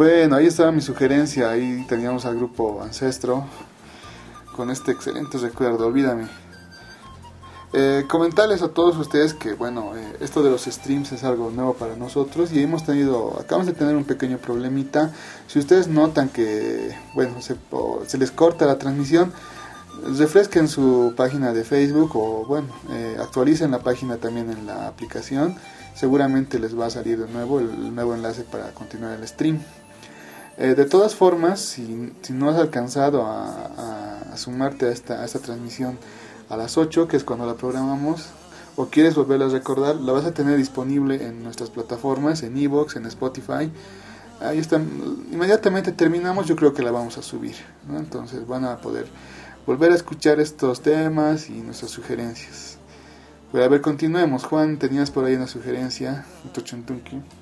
Bueno, ahí estaba mi sugerencia. Ahí teníamos al grupo Ancestro con este excelente recuerdo. Olvídame. Eh, comentarles a todos ustedes que, bueno, eh, esto de los streams es algo nuevo para nosotros y hemos tenido, acabamos de tener un pequeño problemita. Si ustedes notan que, bueno, se, les corta la transmisión, refresquen su página de Facebook o, bueno, eh, actualicen la página también en la aplicación. Seguramente les va a salir de nuevo el nuevo enlace para continuar el stream. Eh, de todas formas, si, no has alcanzado a, a, sumarte a esta, transmisión a las 8, que es cuando la programamos, o quieres volverla a recordar, la vas a tener disponible en nuestras plataformas, en Evox, en Spotify. Ahí están. Inmediatamente terminamos, yo creo que la vamos a subir. ¿no? Entonces van a poder volver a escuchar estos temas y nuestras sugerencias. Pero a ver, continuemos. Juan, tenías por ahí una sugerencia. Ah,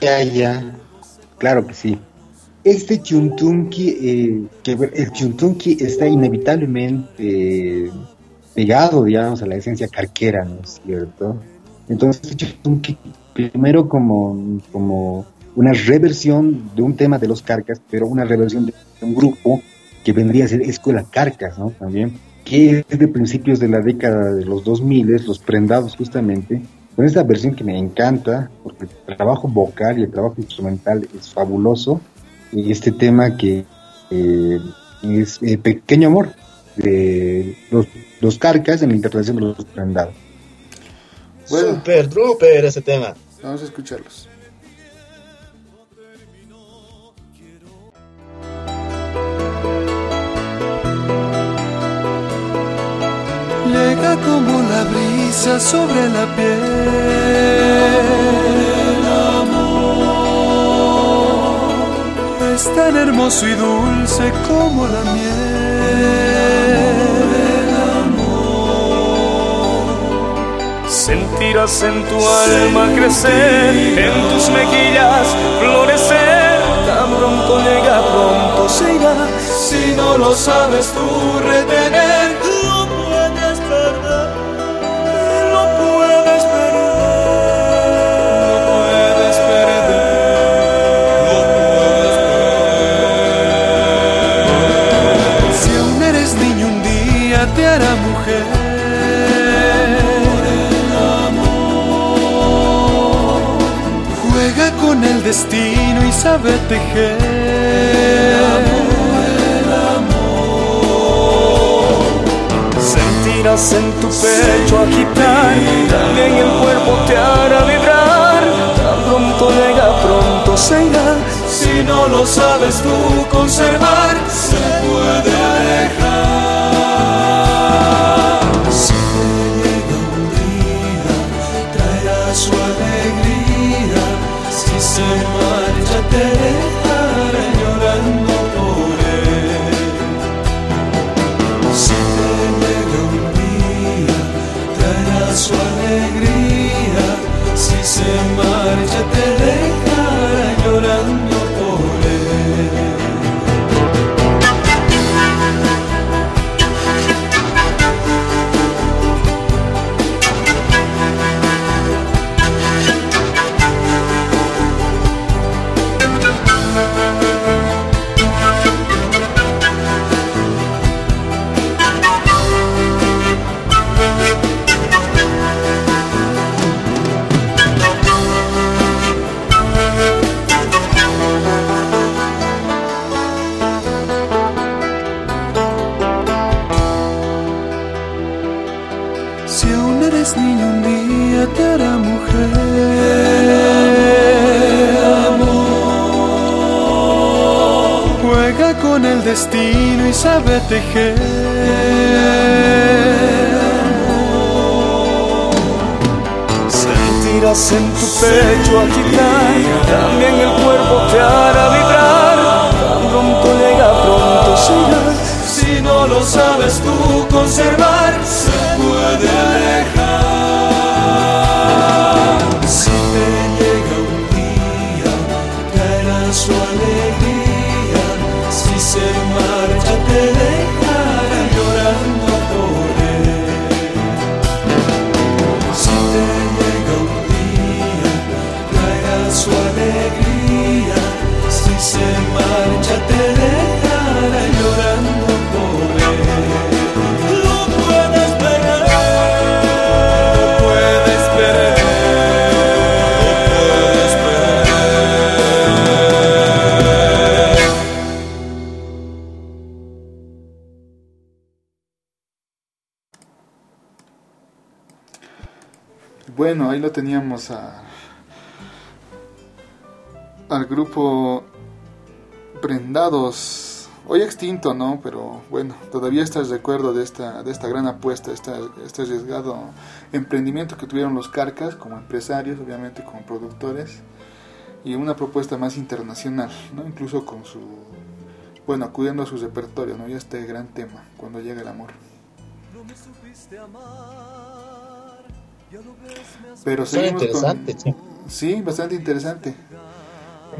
ya, ya. Claro que sí. Este chuntunqui, eh, que el chuntunqui está inevitablemente eh, pegado, digamos, a la esencia carquera, ¿no es cierto? Entonces, este chuntunqui, primero como, como una reversión de un tema de los carcas, pero una reversión de un grupo que vendría a ser Escuela Carcas, ¿no? También, que es de principios de la década de los 2000, los prendados justamente, con esta versión que me encanta, porque el trabajo vocal y el trabajo instrumental es fabuloso, y este tema que eh, es eh, Pequeño Amor, de los, los carcas en la interpretación de los prendados. Bueno, super druper ese tema. Vamos a escucharlos. Sobre la piel. El amor es tan hermoso y dulce como la miel. El amor Sentirás en tu alma crecer, en tus mejillas florecer. Tan pronto llega, pronto se irá. Si no lo sabes tú retener, destino y sabe tejer. Sentirás en tu pecho agitar, también el cuerpo te hará vibrar. Pronto llega, pronto se irá. Si no lo sabes tú conservar, se puede alejar. Si llega un día, traerá su alegría. Si se destino y sabe tejer. Sentirás en tu pecho agitar, también el cuerpo te hará vibrar. Pronto llega, pronto se irá. Si no lo sabes tú conservar, se puede alejar. Bueno, ahí lo teníamos a, al grupo Prendados, hoy extinto, ¿no? Pero bueno, todavía está el recuerdo de esta, de esta gran apuesta, esta, este arriesgado emprendimiento que tuvieron los Carcas como empresarios, obviamente como productores, y una propuesta más internacional, ¿no? Incluso con su, bueno, acudiendo a su repertorio, ¿no? Y este gran tema, cuando llega el amor. Pero seguimos interesante, con... sí. Sí, bastante interesante.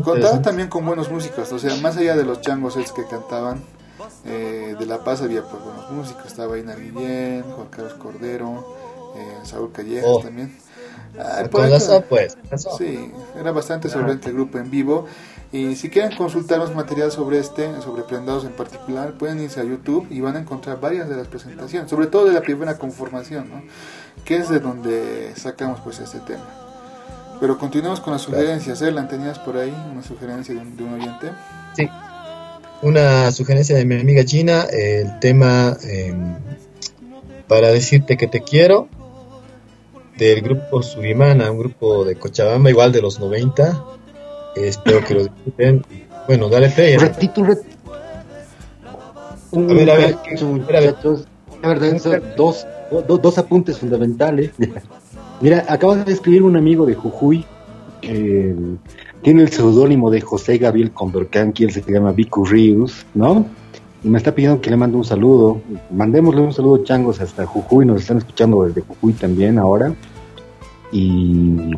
Contaba también con buenos músicos, o sea, más allá de los changos que cantaban, eh, de La Paz había pues buenos músicos, estaba Ina Guillén, Juan Carlos Cordero, eh, Saúl Callejas Oh. también. Ah, por razón, pues. Sí, era bastante solvente el grupo en vivo. Y si quieren consultar más material sobre este, sobre Prendados en particular, pueden irse a YouTube y van a encontrar varias de las presentaciones, sobre todo de la primera conformación, ¿no? Que es de donde sacamos pues este tema. Pero continuamos con las sugerencias. Erlan, ¿tenías por ahí una sugerencia de un, de un oyente? Sí. Una sugerencia de mi amiga Gina, el tema eh, para decirte que te quiero, del grupo Surimana, un grupo de Cochabamba, igual de los 90. Eh, espero que lo disfruten. Bueno, dale play. Un ratito, un ratito. Un A ver, a ver, muchacho, a ver. La verdad, son dos, dos, dos, apuntes fundamentales. Mira, acabas de escribir un amigo de Jujuy que tiene el seudónimo de José Gabriel Condorcán, quien se llama Vicu Ríos, ¿no? Y me está pidiendo que le mande un saludo. Mandémosle un saludo, changos, hasta Jujuy. Nos están escuchando desde Jujuy también ahora. Y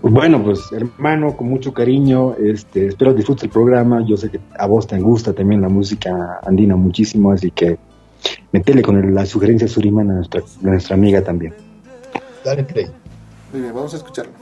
pues bueno, pues hermano, con mucho cariño, este, espero disfrutes el programa. Yo sé que a vos te gusta también la música andina muchísimo, así que Metele con la sugerencia Suriman a nuestra, nuestra amiga también. Dale play. Muy bien, vamos a escucharlo.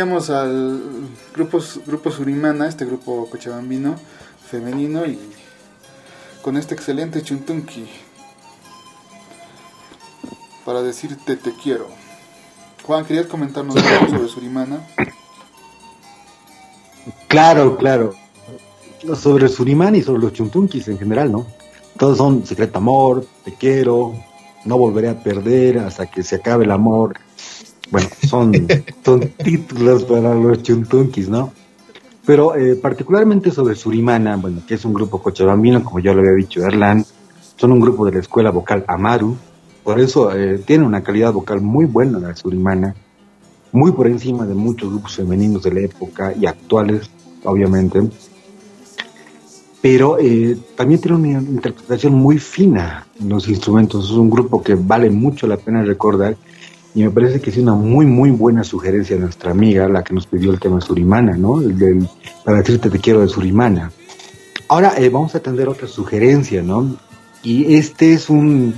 teníamos al grupo, grupo Surimana, este grupo cochabambino femenino, y con este excelente chuntunqui para decirte te quiero. Juan, ¿querías comentarnos algo sobre Surimana? Claro, claro. Sobre Surimana y sobre los chuntunquis en general, ¿no? Todos son secreto amor, te quiero, no volveré a perder hasta que se acabe el amor, bueno, son, son títulos para los chuntunquis, ¿no? Pero eh, particularmente sobre Surimana, bueno, que es un grupo cochabambino, como ya lo había dicho Erlan, son un grupo de la escuela vocal Amaru, por eso eh, tiene una calidad vocal muy buena la Surimana, muy por encima de muchos grupos femeninos de la época y actuales, obviamente. Pero eh, también tiene una interpretación muy fina en los instrumentos, es un grupo que vale mucho la pena recordar y me parece que es una muy, muy buena sugerencia de nuestra amiga, la que nos pidió el tema Surimana, ¿no? El del, para decirte te quiero de Surimana. Ahora eh, vamos a atender otra sugerencia, ¿no? Y este es un,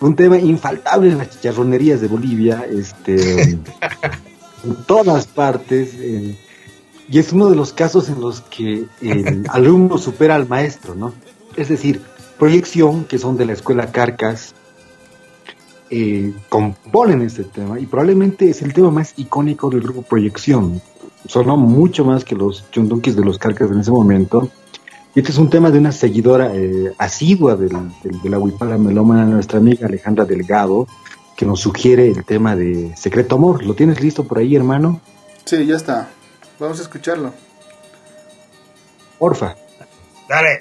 un tema infaltable en las chicharronerías de Bolivia, este, en todas partes. Eh, y es uno de los casos en los que el alumno supera al maestro, ¿no? Es decir, proyección, que son de la escuela Carcas, eh, componen este tema y probablemente es el tema más icónico del grupo Proyección. Sonó mucho más que los chundunkis de los Carcas en ese momento. Y este es un tema de una seguidora eh, asidua del, de la Huipala Melómana, nuestra amiga Alejandra Delgado, que nos sugiere el tema de Secreto Amor. ¿Lo tienes listo por ahí, hermano? Sí, ya está. Vamos a escucharlo. Porfa. Dale.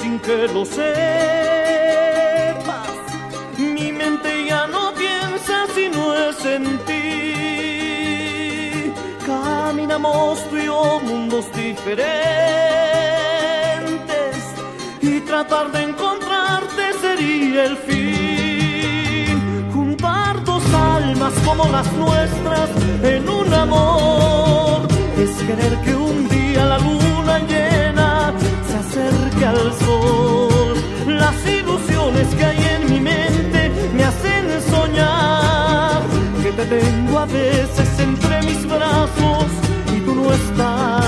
Sin que lo sepas, mi mente ya no piensa si no es en ti. Caminamos tú y yo mundos diferentes y tratar de encontrarte sería el fin. Juntar dos almas como las nuestras en un amor es querer que un día la luna llena se acerque al sol. Las ilusiones que hay en mi mente me hacen soñar que te tengo a veces entre mis brazos y tú no estás,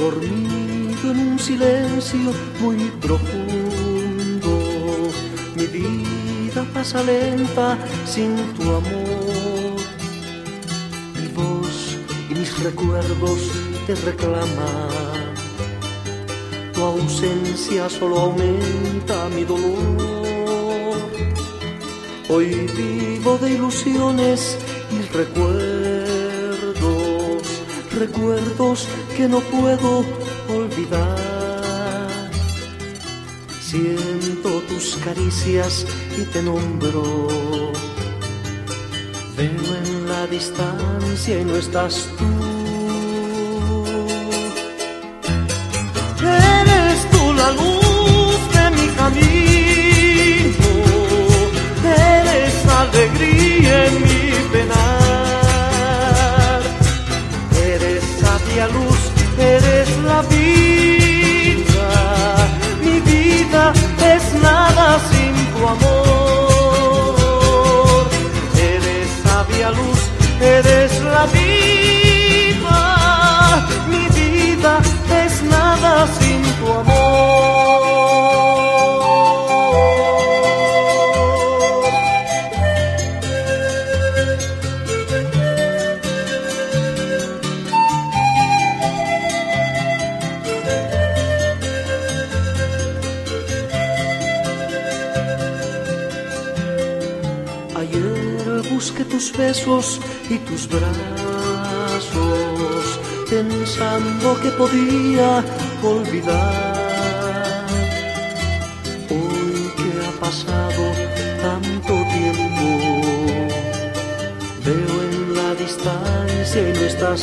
dormido en un silencio muy profundo. Mi vida pasa lenta sin tu amor. Mi voz y mis recuerdos te reclaman. Tu ausencia solo aumenta mi dolor. Hoy vivo de ilusiones y recuerdos, recuerdos que no puedo olvidar. Siento tus caricias y te nombro. Veo en la distancia y no estás tú. Brazos, pensando que podía olvidar. Hoy que ha pasado tanto tiempo, veo en la distancia y no estás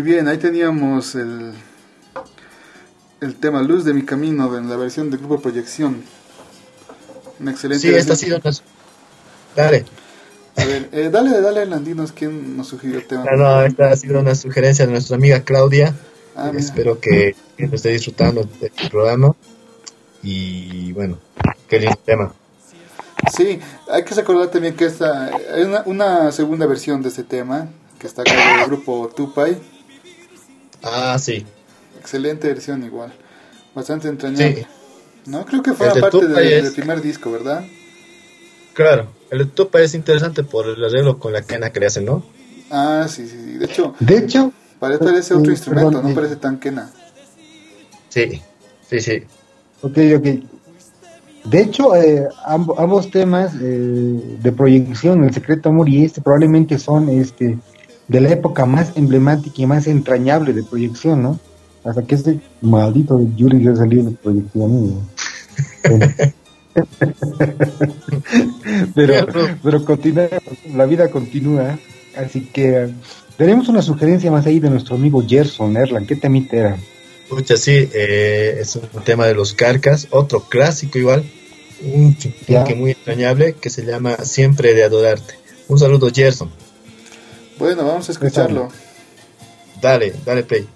Muy bien, ahí teníamos el, el tema Luz de mi camino en la versión de Grupo Proyección. Una excelente Sí, esta ha sido una... Dale. A ver, eh, dale, dale, Landinos, ¿quién nos sugirió el tema? No, no, esta ha sido una sugerencia de nuestra amiga Claudia. Ah. Espero que, que lo esté disfrutando del programa. Y bueno, qué lindo tema. Sí, hay que recordar también que esta, hay una, una segunda versión de este tema que está con el grupo Tupai. Ah, sí. Excelente versión igual. Bastante entrañable. Sí. No, creo que fue parte Tupai de- es- del primer disco, ¿verdad? Claro, el de Tupa es interesante por el arreglo con la quena que le hacen, ¿no? Ah, sí, sí, sí. De hecho, De hecho, parece, parece otro Eh, instrumento, perdón, no eh. parece tan quena. Sí, sí, sí. ok, ok. De hecho, eh, amb- ambos temas eh, de proyección, El Secreto Amor y este, probablemente son este de la época más emblemática y más entrañable de proyección, ¿no? Hasta que este maldito Yuri ya salió de proyección. pero, pero continúa, la vida continúa, así que tenemos una sugerencia más ahí de nuestro amigo Gerson Erland. ¿Qué temita era? Escucha, sí, eh, es un tema de los carcas, otro clásico igual, un que muy extrañable que se llama Siempre de Adorarte. Un saludo, Gerson. Bueno, vamos a escucharlo. Dale, dale play.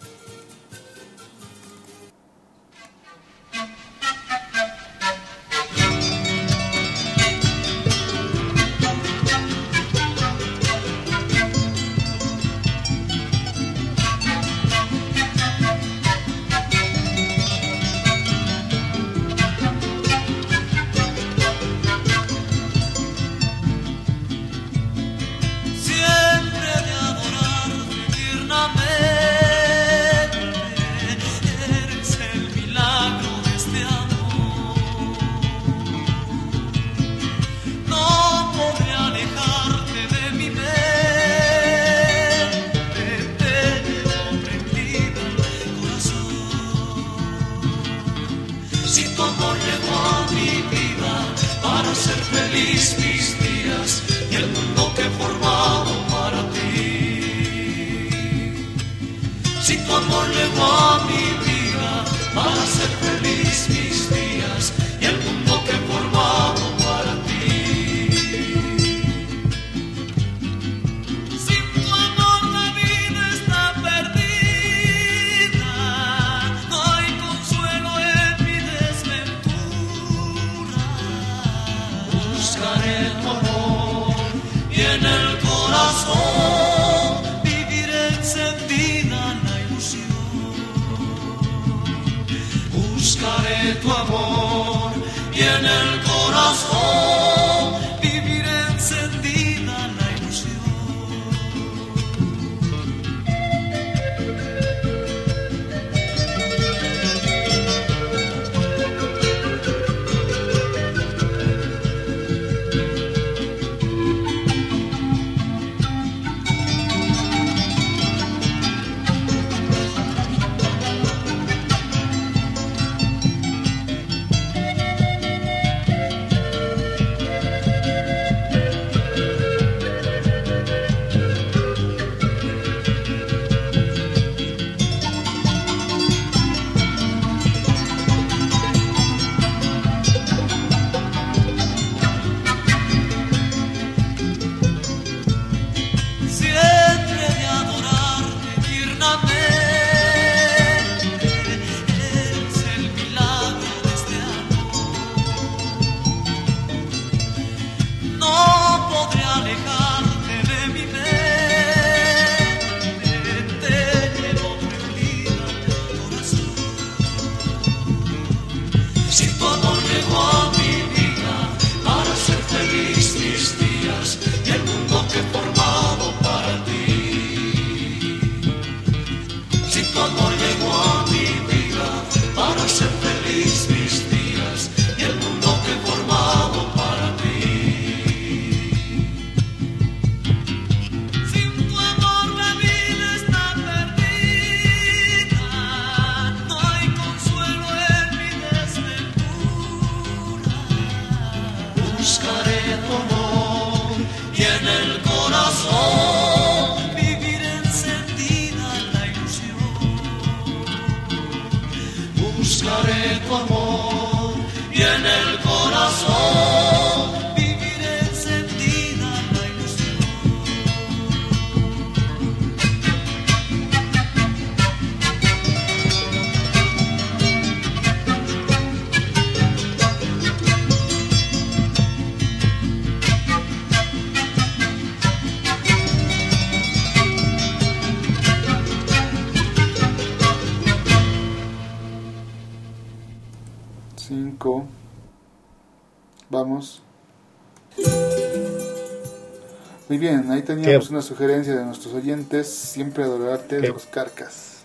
Bien, ahí teníamos ¿Qué? una sugerencia de nuestros oyentes, siempre adorarte de los carcas.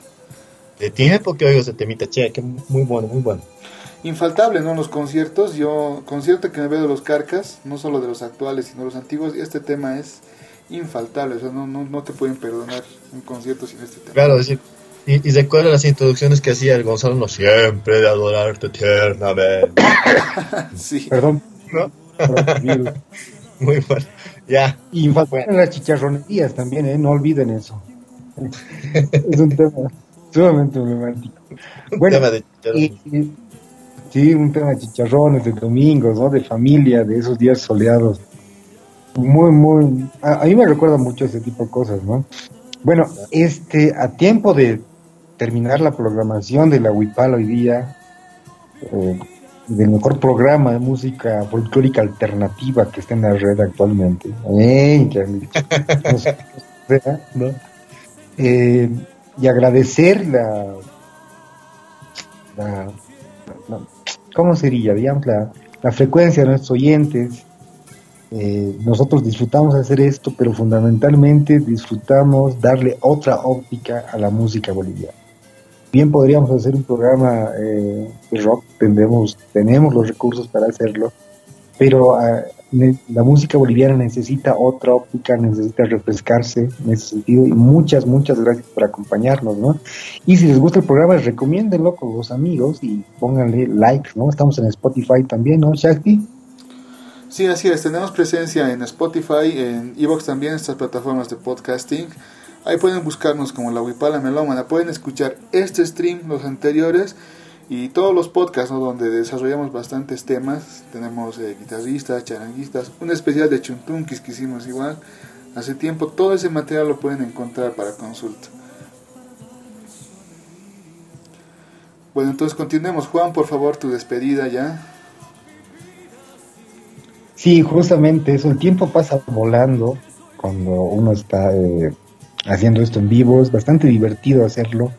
De tiempo que oigo ese temita, che, que muy bueno, muy bueno. Infaltable, ¿no? En los conciertos, yo, concierto que me veo de los carcas, no solo de los actuales, sino de los antiguos, este tema es infaltable, o sea, no, no, no te pueden perdonar un concierto sin este tema. Claro, decir, y, y recuerda las introducciones que hacía el Gonzalo, no siempre de adorarte tiernamente. Sí, Perdón. ¿No? Muy bueno. Ya, Y faltan las chicharronerías también, ¿eh? No olviden eso. es un tema sumamente emblemático. un tema de y- y- sí, un tema de chicharrones, de domingos, ¿no? De familia, de esos días soleados. Muy, muy... A, a mí me recuerda mucho ese tipo de cosas, ¿no? Bueno, este, a tiempo de terminar la programación de la Huipala hoy día, eh, del mejor programa de música folclórica alternativa que está en la red actualmente. ¡Ey! No. Eh, y agradecer la- ¿cómo sería? Digamos, la, la frecuencia de nuestros oyentes. Eh, nosotros disfrutamos hacer esto, pero fundamentalmente disfrutamos darle otra óptica a la música boliviana. Bien podríamos hacer un programa eh, de rock, tendremos, tenemos los recursos para hacerlo, pero ah, la música boliviana necesita otra óptica, necesita refrescarse en ese sentido y muchas, muchas gracias por acompañarnos, ¿no? Y si les gusta el programa, recomiéndenlo con los amigos y pónganle like, ¿no? Estamos en Spotify también, ¿no, Shakti? Sí, así es, tenemos presencia en Spotify, en Evox también, estas plataformas de podcasting. Ahí pueden buscarnos como la Huipala Melómana, pueden escuchar este stream, los anteriores y todos los podcasts donde desarrollamos bastantes temas. Tenemos eh, guitarristas, charanguistas, un especial de chuntunkis que hicimos igual hace tiempo. Todo ese material lo pueden encontrar para consulta. Bueno, entonces continuemos. Juan, por favor, tu despedida ya. Sí, justamente eso. El tiempo pasa volando cuando uno está eh, haciendo esto en vivo. Es bastante divertido hacerlo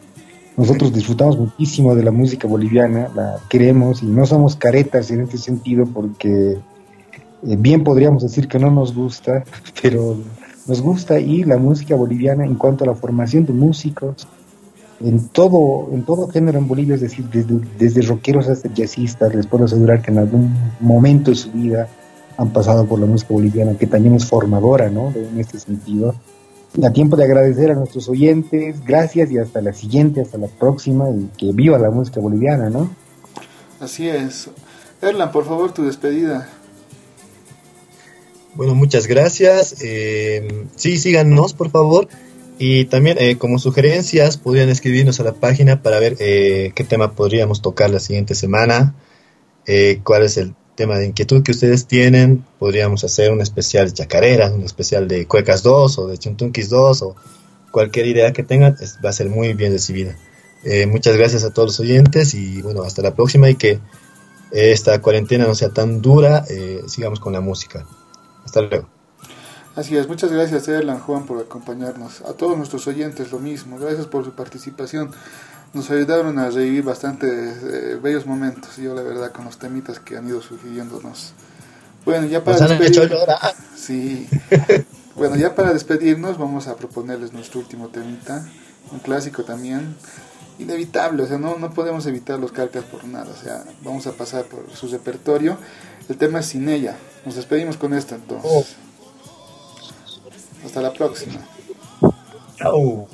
nosotros disfrutamos muchísimo de la música boliviana, la queremos y no somos caretas en este sentido porque eh, bien podríamos decir que no nos gusta, pero nos gusta y la música boliviana en cuanto a la formación de músicos en todo en todo género en Bolivia, es decir, desde, desde rockeros hasta jazzistas, les puedo asegurar que en algún momento de su vida han pasado por la música boliviana, que también es formadora, ¿no? En este sentido a tiempo de agradecer a nuestros oyentes, gracias y hasta la siguiente, hasta la próxima y que viva la música boliviana, ¿no? Así es. Erlan, por favor, tu despedida. Bueno, muchas gracias. Eh, sí, síganos, por favor. Y también, eh, como sugerencias, podrían escribirnos a la página para ver eh, qué tema podríamos tocar la siguiente semana, cuál es el tema de inquietud que ustedes tienen, podríamos hacer un especial de chacareras, un especial de cuecas 2 o de chuntunkis 2 o cualquier idea que tengan, va a ser muy bien recibida. Eh, muchas gracias a todos los oyentes y bueno, hasta la próxima y que esta cuarentena no sea tan dura, eh, sigamos con la música. Hasta luego. Así es, muchas gracias Erlan Juan por acompañarnos. A todos nuestros oyentes lo mismo, gracias por su participación nos ayudaron a revivir bastante eh, bellos momentos, yo la verdad, con los temitas que han ido sugiriéndonos. Bueno, ya para despedirnos, sí. bueno, ya para despedirnos vamos a proponerles nuestro último temita, un clásico también, inevitable, o sea, no, no podemos evitar los carcas por nada, o sea, vamos a pasar por su repertorio. El tema es Sin ella. Nos despedimos con esto entonces. Oh. Hasta la próxima. Chao.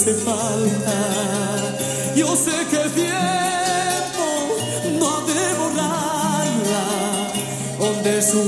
Hace falta. Yo sé que el tiempo no ha de borrarla, donde su